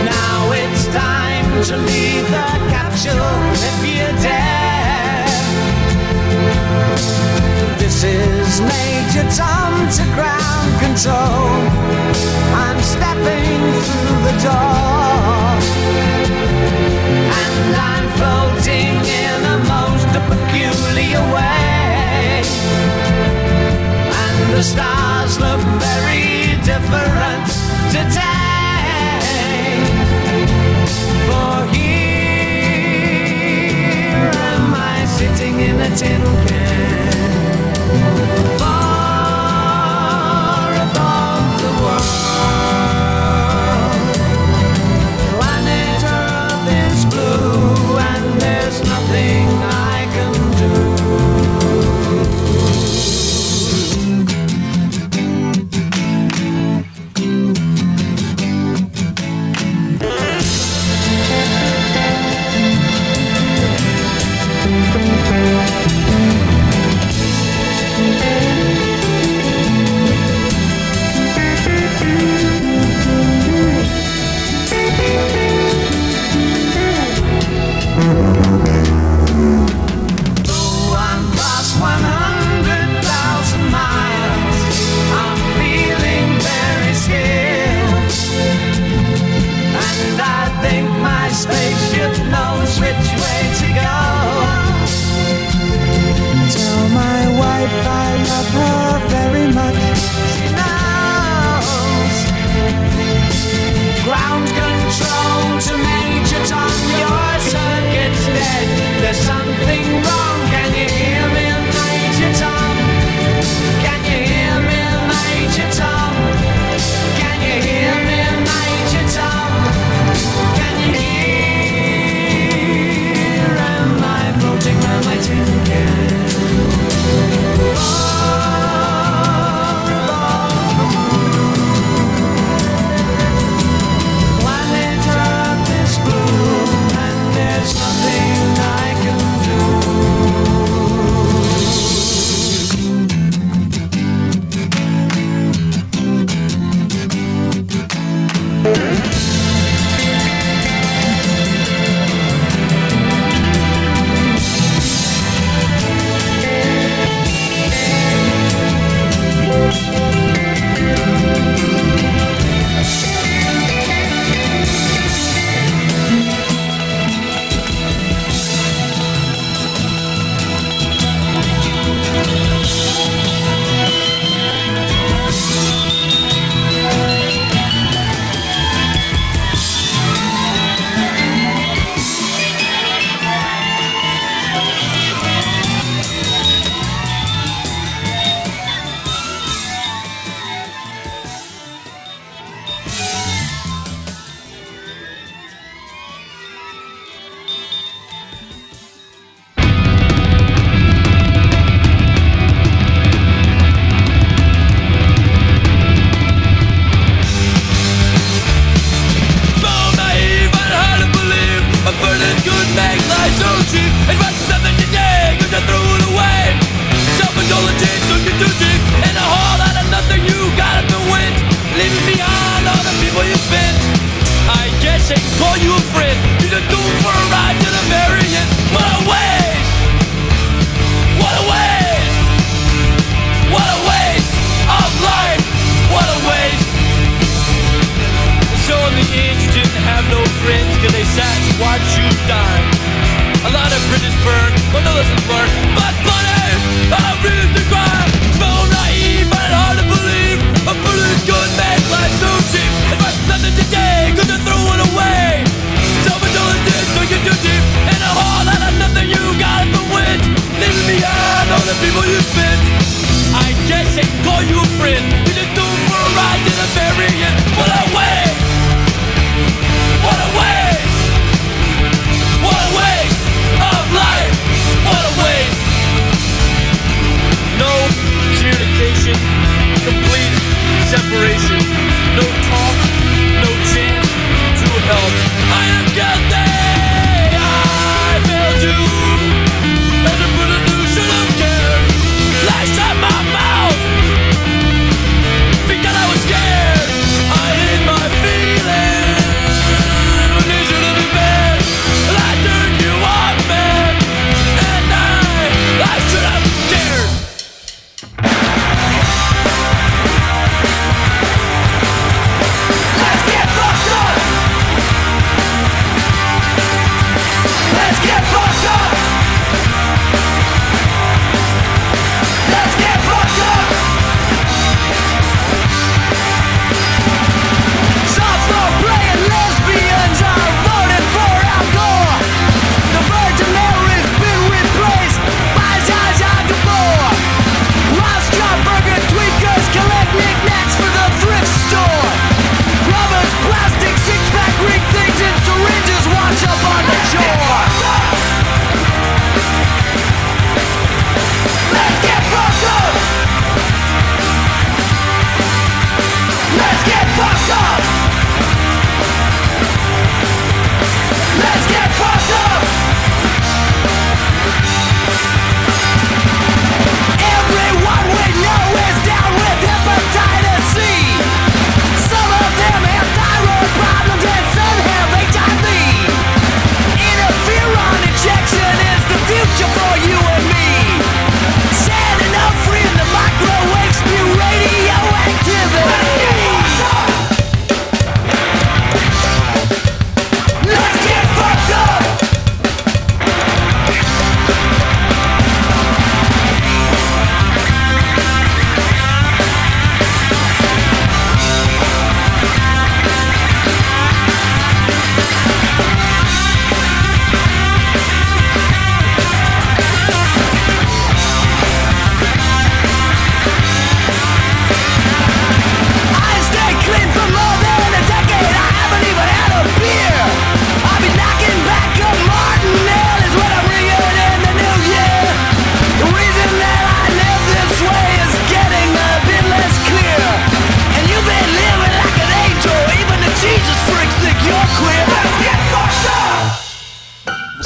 Now it's time to leave the capsule if you dare. This is Major Tom to ground control. I'm stepping through the door. And I'm floating in a most peculiar way. And the stars look very different today. For here am I sitting in a tin can.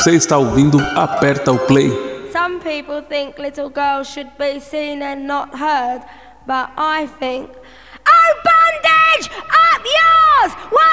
Você está ouvindo Aperta o Play. Some people think little girls should be seen and not heard, but I think. Oh, bondage! Up yours! One,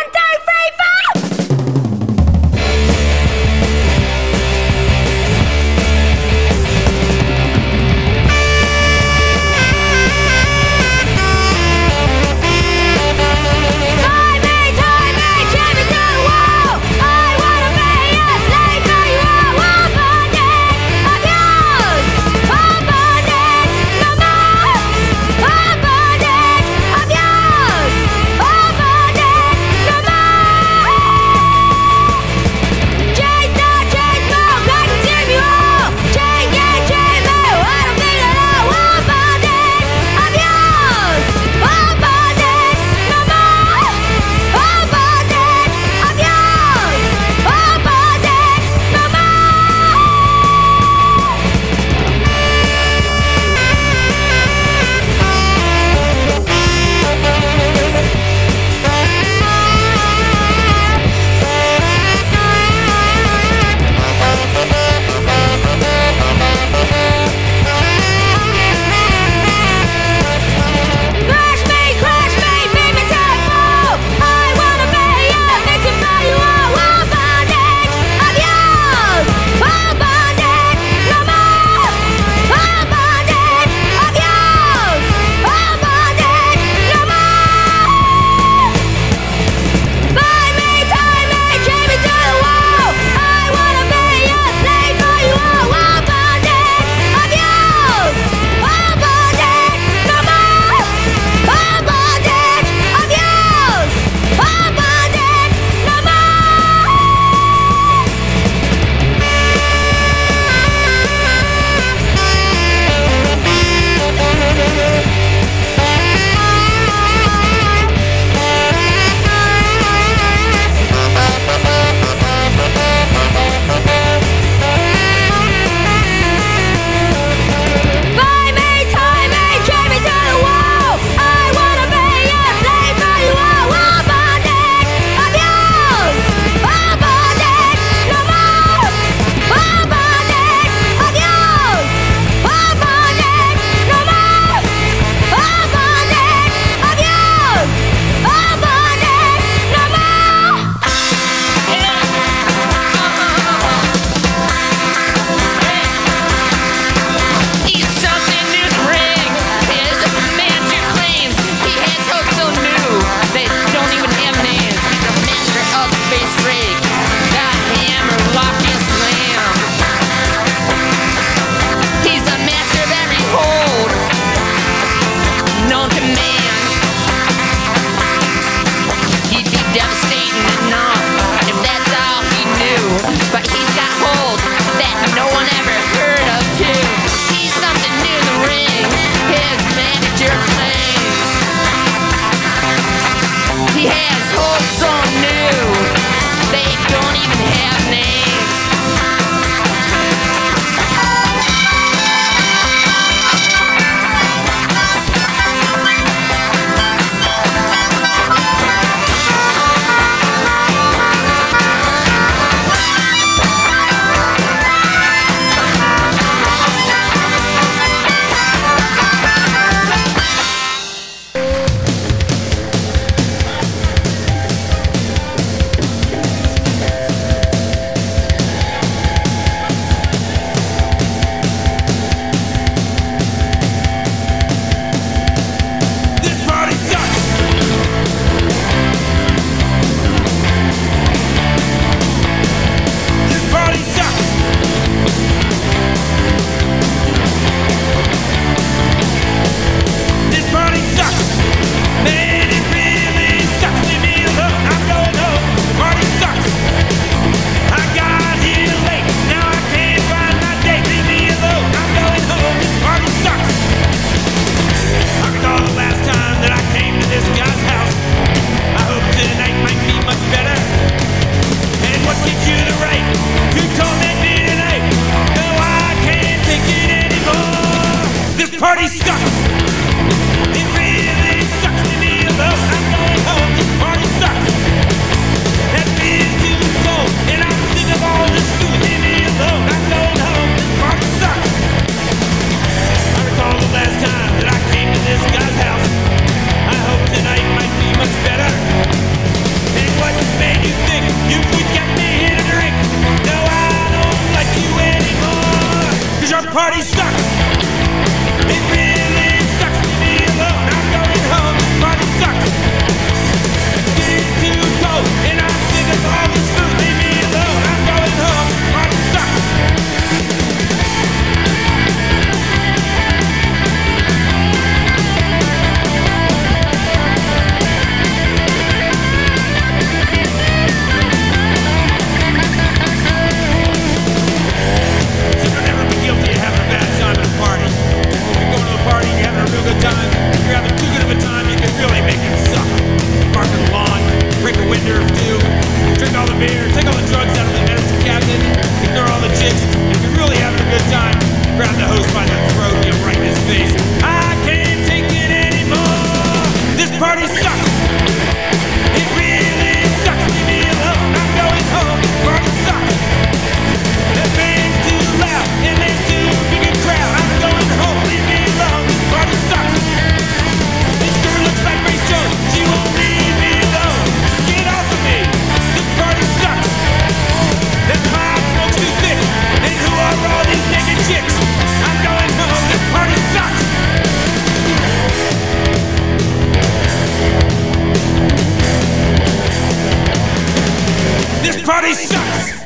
sucks.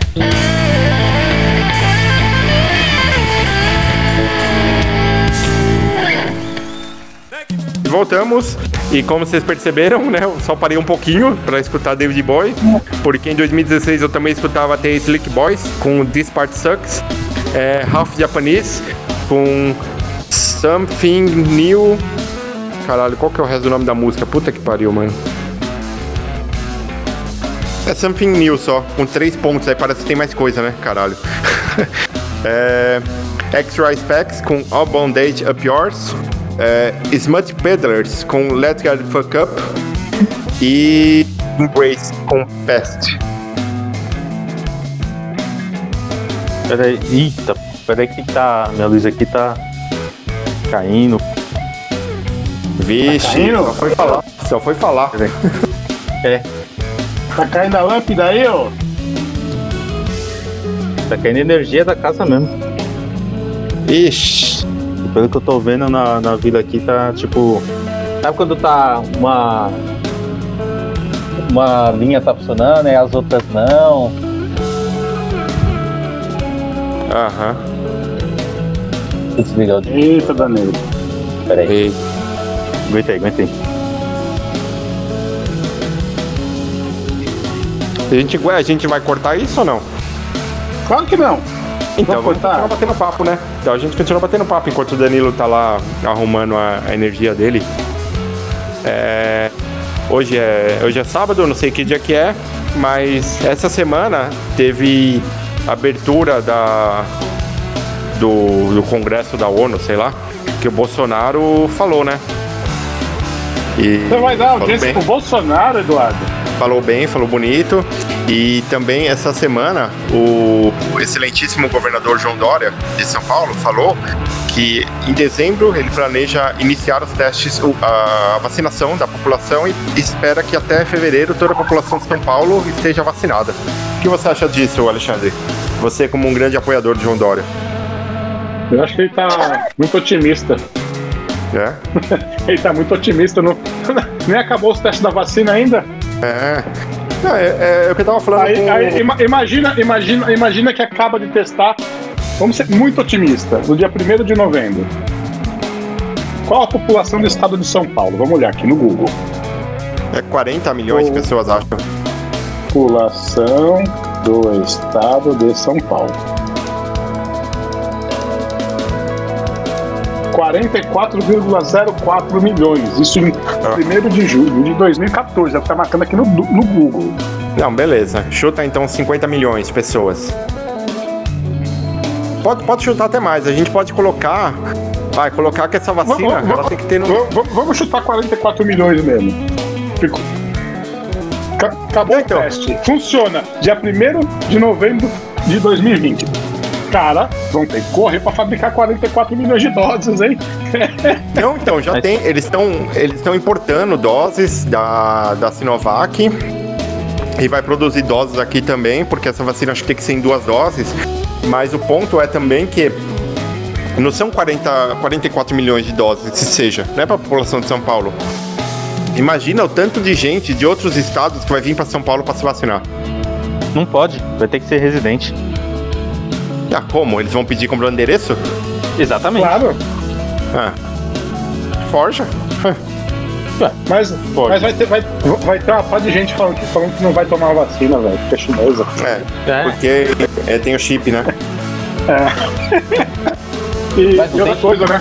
voltamos e como vocês perceberam, né, eu só parei um pouquinho para escutar David Boy, porque em 2016 eu também escutava até Slick Boys com This Part Sucks, é, Half Japanese com Something New. Caralho, qual que é o resto do nome da música? Puta que pariu, mano. É Something New só, com três pontos aí, parece que tem mais coisa, né? Caralho. <laughs> é, Extra Specs com All Bondage Up Yours. É, Smut Peddlers com Let's Get the Fuck Up. E Embrace com Pest. Peraí, eita, peraí que tá. Minha luz aqui tá caindo. Vixe, Tá caindo? só foi falar. Só foi falar. <laughs> É, Tá caindo a lâmpada aí, ó. tá caindo energia da casa mesmo. Ixi. Pelo que eu tô vendo na, na vila aqui, tá tipo. Sabe quando tá uma. Uma linha tá funcionando e as outras não? Aham. Desligar o. Eita, Danilo. Peraí. Ei. Aguentei, aguentei. A gente, a gente vai cortar isso ou não? Claro que não. Então, Vamos vamos continuar batendo papo, né? Então a gente continua batendo papo enquanto o Danilo tá lá arrumando a, a energia dele. É, hoje, é, hoje é sábado, não sei que dia que é, mas essa semana teve abertura da, do, do Congresso da ONU, sei lá, que o Bolsonaro falou, né? E Você vai dar audiência pro Bolsonaro, Eduardo? Falou bem, falou bonito. E também essa semana o excelentíssimo governador João Dória de São Paulo falou que em dezembro ele planeja iniciar os testes, a vacinação da população e espera que até fevereiro toda a população de São Paulo esteja vacinada. O que você acha disso, Alexandre? Você como um grande apoiador de João Dória. Eu acho que ele tá muito otimista. É? <laughs> Ele tá muito otimista. Não... <laughs> Nem acabou os testes da vacina ainda. É. Não, é, é o que eu tava falando Aí, com... aí, ima- imagina, imagina, imagina que acaba de testar. Vamos ser muito otimista. No dia 1 de novembro. Qual a população do estado de São Paulo? Vamos olhar aqui no Google. É 40 milhões de pessoas, acho. População do estado de São Paulo. 44,04 milhões. Isso em 1 de julho de 2014. É o que tá marcando aqui no, no Google. Não, beleza. Chuta então 50 milhões de pessoas. Pode, pode chutar até mais. A gente pode colocar. Vai, colocar que essa vacina Vamos- ela tem que ter no. Vamos, vamos- vamos chutar 44 milhões mesmo. Ficou. Ca- Acabou Então. o teste. Funciona. Dia 1 de novembro de 2020. Cara, vão ter que correr pra fabricar 44 milhões de doses, hein? <laughs> Não, então, já tem. Eles estão eles estão importando doses da, da Sinovac. E vai produzir doses aqui também, porque essa vacina acho que tem que ser em duas doses. Mas o ponto é também que não são 40, 44 milhões de doses, que seja, não é para a população de São Paulo. Imagina o tanto de gente de outros estados que vai vir para São Paulo para se vacinar. Não pode, vai ter que ser residente. Ah, como? Eles vão pedir comprando endereço? Exatamente. Claro. Ah. Forja. Mas, mas vai, ter, vai, vai ter uma par de gente falando que, falando que não vai tomar a vacina, velho, porque é chinesa. É, porque é, tem o chip, né? <laughs> E, Mas e não outra coisa, né?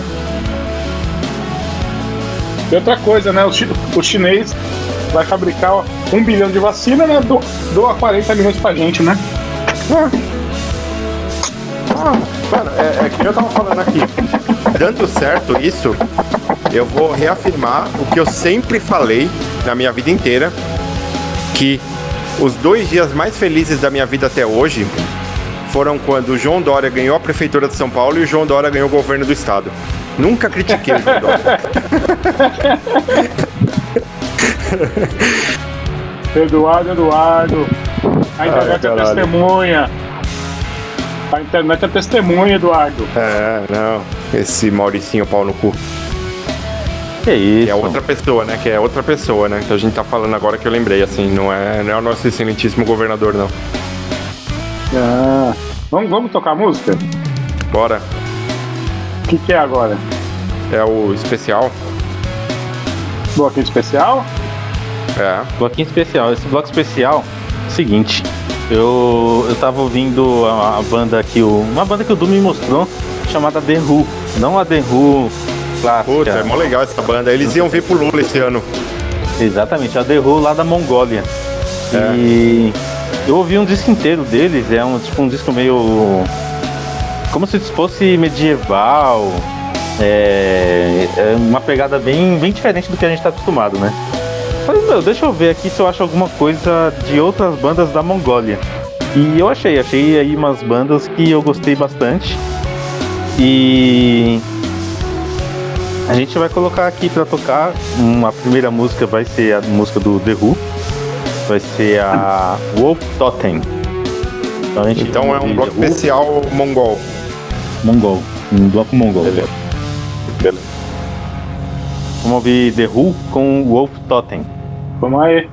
E outra coisa, né? O, chi- o chinês vai fabricar um bilhão de vacina, né? Do, doa 40 milhões pra gente, né? Ah, mano, é, é que eu tava falando aqui. Dando certo isso, eu vou reafirmar o que eu sempre falei na minha vida inteira, que os dois dias mais felizes da minha vida até hoje foram quando o João Dória ganhou a prefeitura de São Paulo e o João Dória ganhou o governo do estado. Nunca critiquei o João Dória. <laughs> Eduardo, Eduardo. A internet é testemunha. A internet é testemunha, Eduardo. É, não. Esse Mauricinho pau no cu. Que isso? Que é outra pessoa, né? Que é outra pessoa, né? Que a gente tá falando agora que eu lembrei, assim, não é, não é o nosso excelentíssimo governador, não. Ah, vamos, vamos tocar música? Bora. O que, que é agora? É o especial. Bloquinho especial? É. Bloquinho especial. Esse bloco especial, seguinte. Eu, eu tava ouvindo a, a banda que o. Uma banda que o Du me mostrou, chamada The Who. Não a The Who clássica. Puta, é mó legal essa banda. Eles iam vir pro Lula esse ano. Exatamente, a The Who lá da Mongólia. E eu ouvi um disco inteiro deles, é um, tipo, um disco meio. Como se fosse medieval. É, é uma pegada bem, bem diferente do que a gente tá acostumado, né? Falei, meu, deixa eu ver aqui se eu acho alguma coisa de outras bandas da Mongólia. E eu achei, achei aí umas bandas que eu gostei bastante. E a gente vai colocar aqui pra tocar. Uma primeira música vai ser a música do The Who. Vai ser a Wolf Totem. Então, Então é um bloco especial mongol. Mongol. Um bloco mongol. Beleza. Vamos ouvir The Who com Wolf Totem. Vamos aí.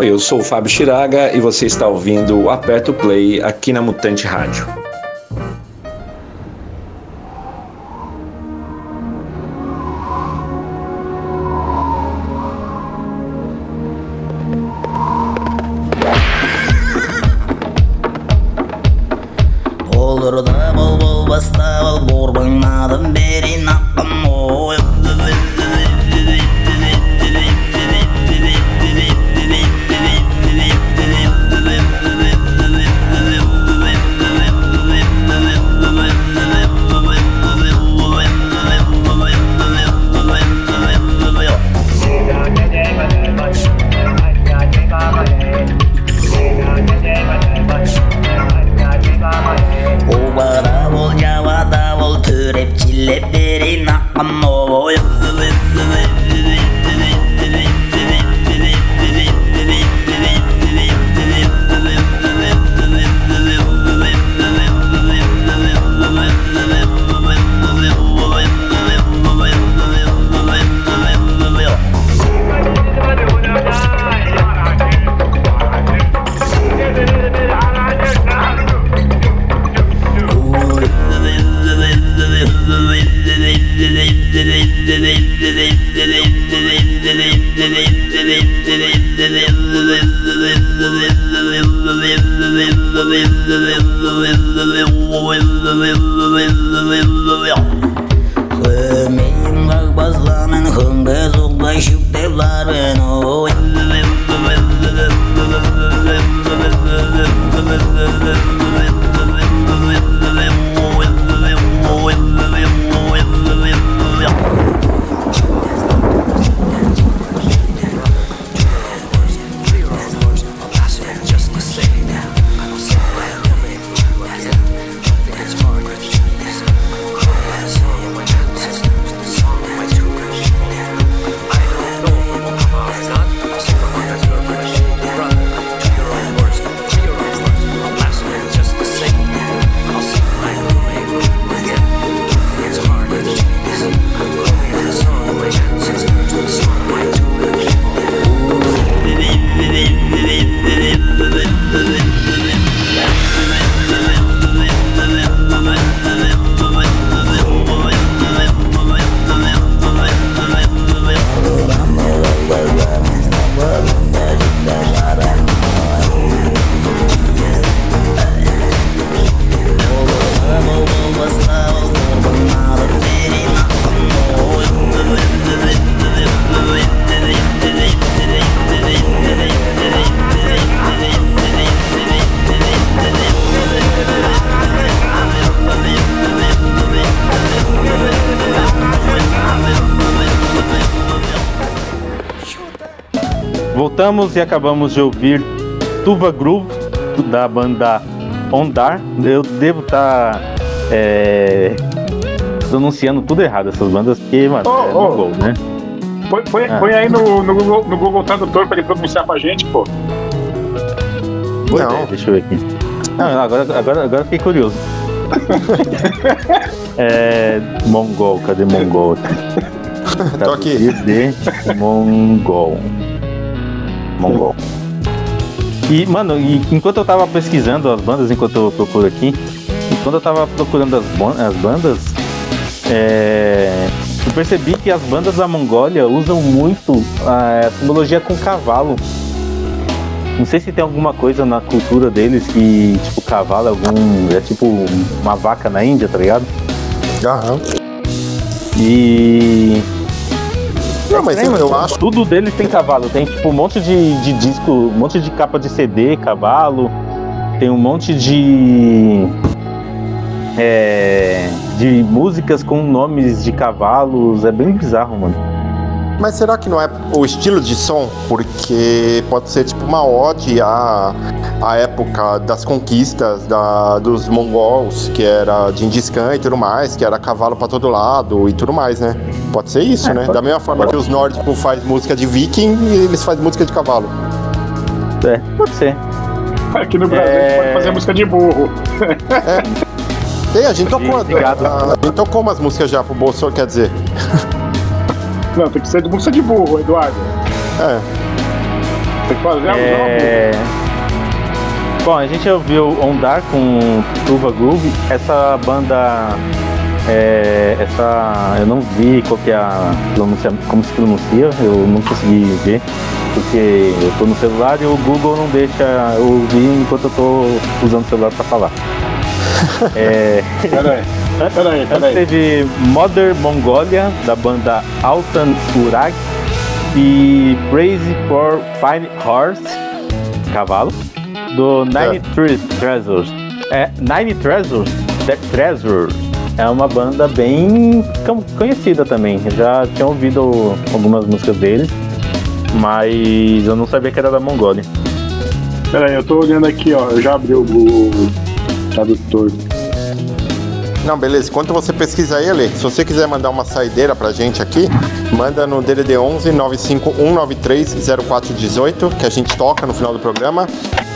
Oi, eu sou o Fábio Chiraga e você está ouvindo o Aperto Play aqui na Mutante Rádio. Voltamos e acabamos de ouvir Tuva Groove da banda Ondar. Eu devo estar pronunciando tudo errado essas bandas, porque, mano, Ô, é mongol, né? Põe, põe- Ah. põe aí no, no, Google, no Google Tradutor pra ele pronunciar pra gente, pô. Boa ideia, deixa eu ver aqui. Não, não, agora, agora, agora fiquei curioso. <laughs> é. Mongol, cadê Mongol? <laughs> Tô aqui. de Mongol. Mongol. E, mano, e enquanto eu tava pesquisando as bandas, enquanto eu procuro aqui, enquanto eu tava procurando as, as bandas, é, eu percebi que as bandas da Mongólia usam muito a simbologia com cavalo. Não sei se tem alguma coisa na cultura deles que, tipo, cavalo é algum. É tipo uma vaca na Índia, tá ligado? Aham. E. Não, mas eu- eu acho- Tudo deles tem cavalo. Tem tipo um monte de, de disco, um monte de capa de CD, cavalo. Tem um monte de. É, de músicas com nomes de cavalos. É bem bizarro, mano. Mas será que não é o estilo de som? Porque pode ser tipo uma ode à, à época das conquistas da, dos mongols, que era de Khan e tudo mais, que era cavalo pra todo lado e tudo mais, né? Pode ser isso, É, né? pode- da mesma forma que os nórdicos fazem música de viking e eles fazem música de cavalo. É, pode ser. Aqui no Brasil a gente pode fazer música de burro. Tem, a gente tocou, Obrigado. a, a gente tocou umas músicas já pro Bolsonaro, quer dizer. Não, tem que ser de música de burro, Eduardo. É. Tem que fazer a É... Bom, a gente ouviu Ondar com Tuva Groove. Essa banda. é, essa. Eu não vi qual que é a pronúncia, como se pronuncia, eu não consegui ver, porque eu tô no celular e o Google não deixa eu ouvir enquanto eu tô usando o celular pra falar. <laughs> É... Peraí, peraí, peraí. teve Mother Mongolia, da banda Altan Urag, e Crazy for Fine Horse, cavalo, do Nine Tre- Treasures. É, Nine Treasures? The Treasure. É uma banda bem conhecida também. Eu já tinha ouvido algumas músicas deles, mas eu não sabia que era da Mongólia. Peraí, eu tô olhando aqui, ó. Eu já abri o Google Tradutor. Não, beleza. Enquanto você pesquisa aí, Ale, se você quiser mandar uma saideira pra gente aqui, manda no DDD 11 95193 0418, que a gente toca no final do programa.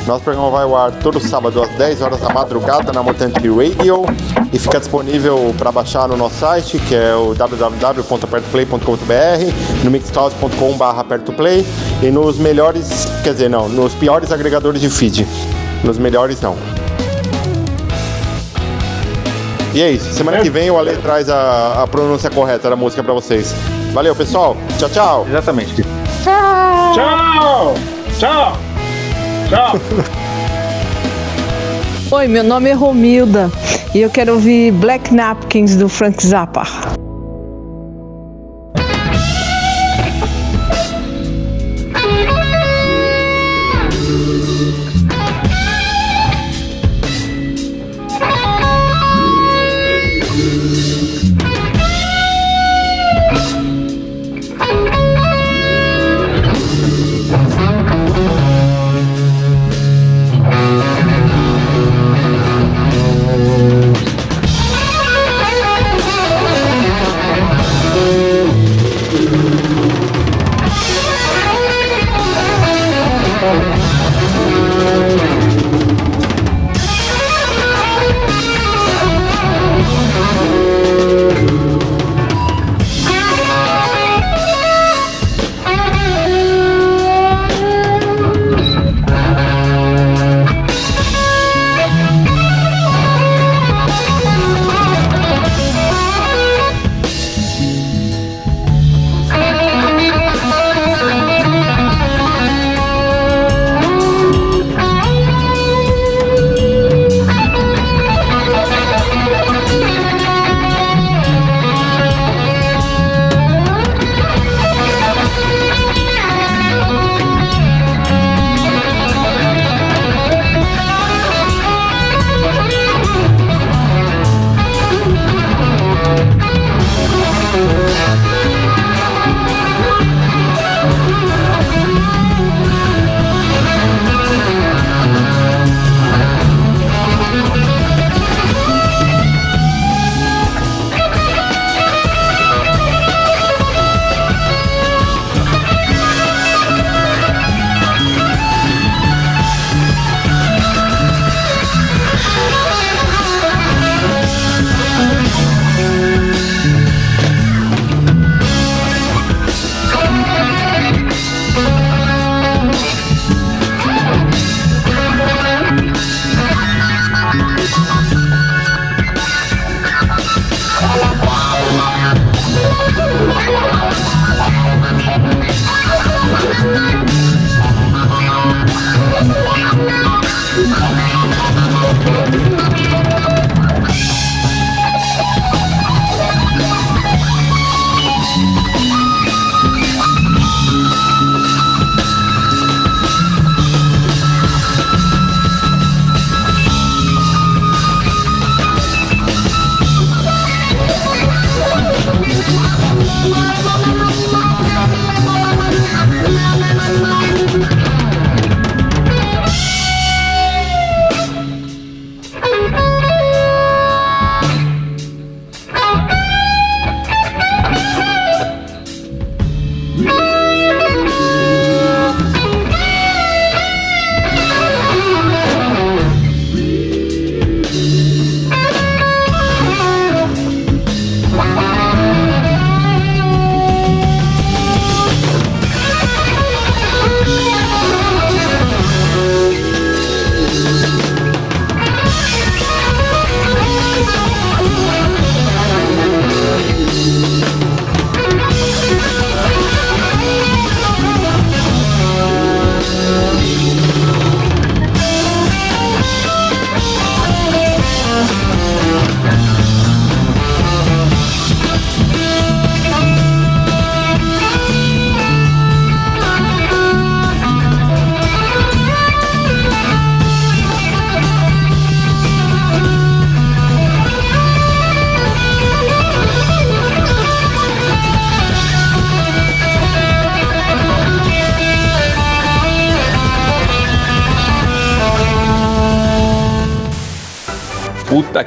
Nosso programa vai ao ar todo sábado às 10 horas da madrugada na Mutante Radio e fica disponível para baixar no nosso site, que é o www.apertoplay.com.br, no mixcloud.com.br apertoplay e nos melhores, quer dizer, não, nos piores agregadores de feed. Nos melhores não. E é isso. Semana que vem o Ale traz a, a pronúncia correta da música pra vocês. Valeu, pessoal. Tchau, tchau. Exatamente. Tchau! Tchau! Tchau! Oi, meu nome é Romilda e eu quero ouvir Black Napkins do Frank Zappa.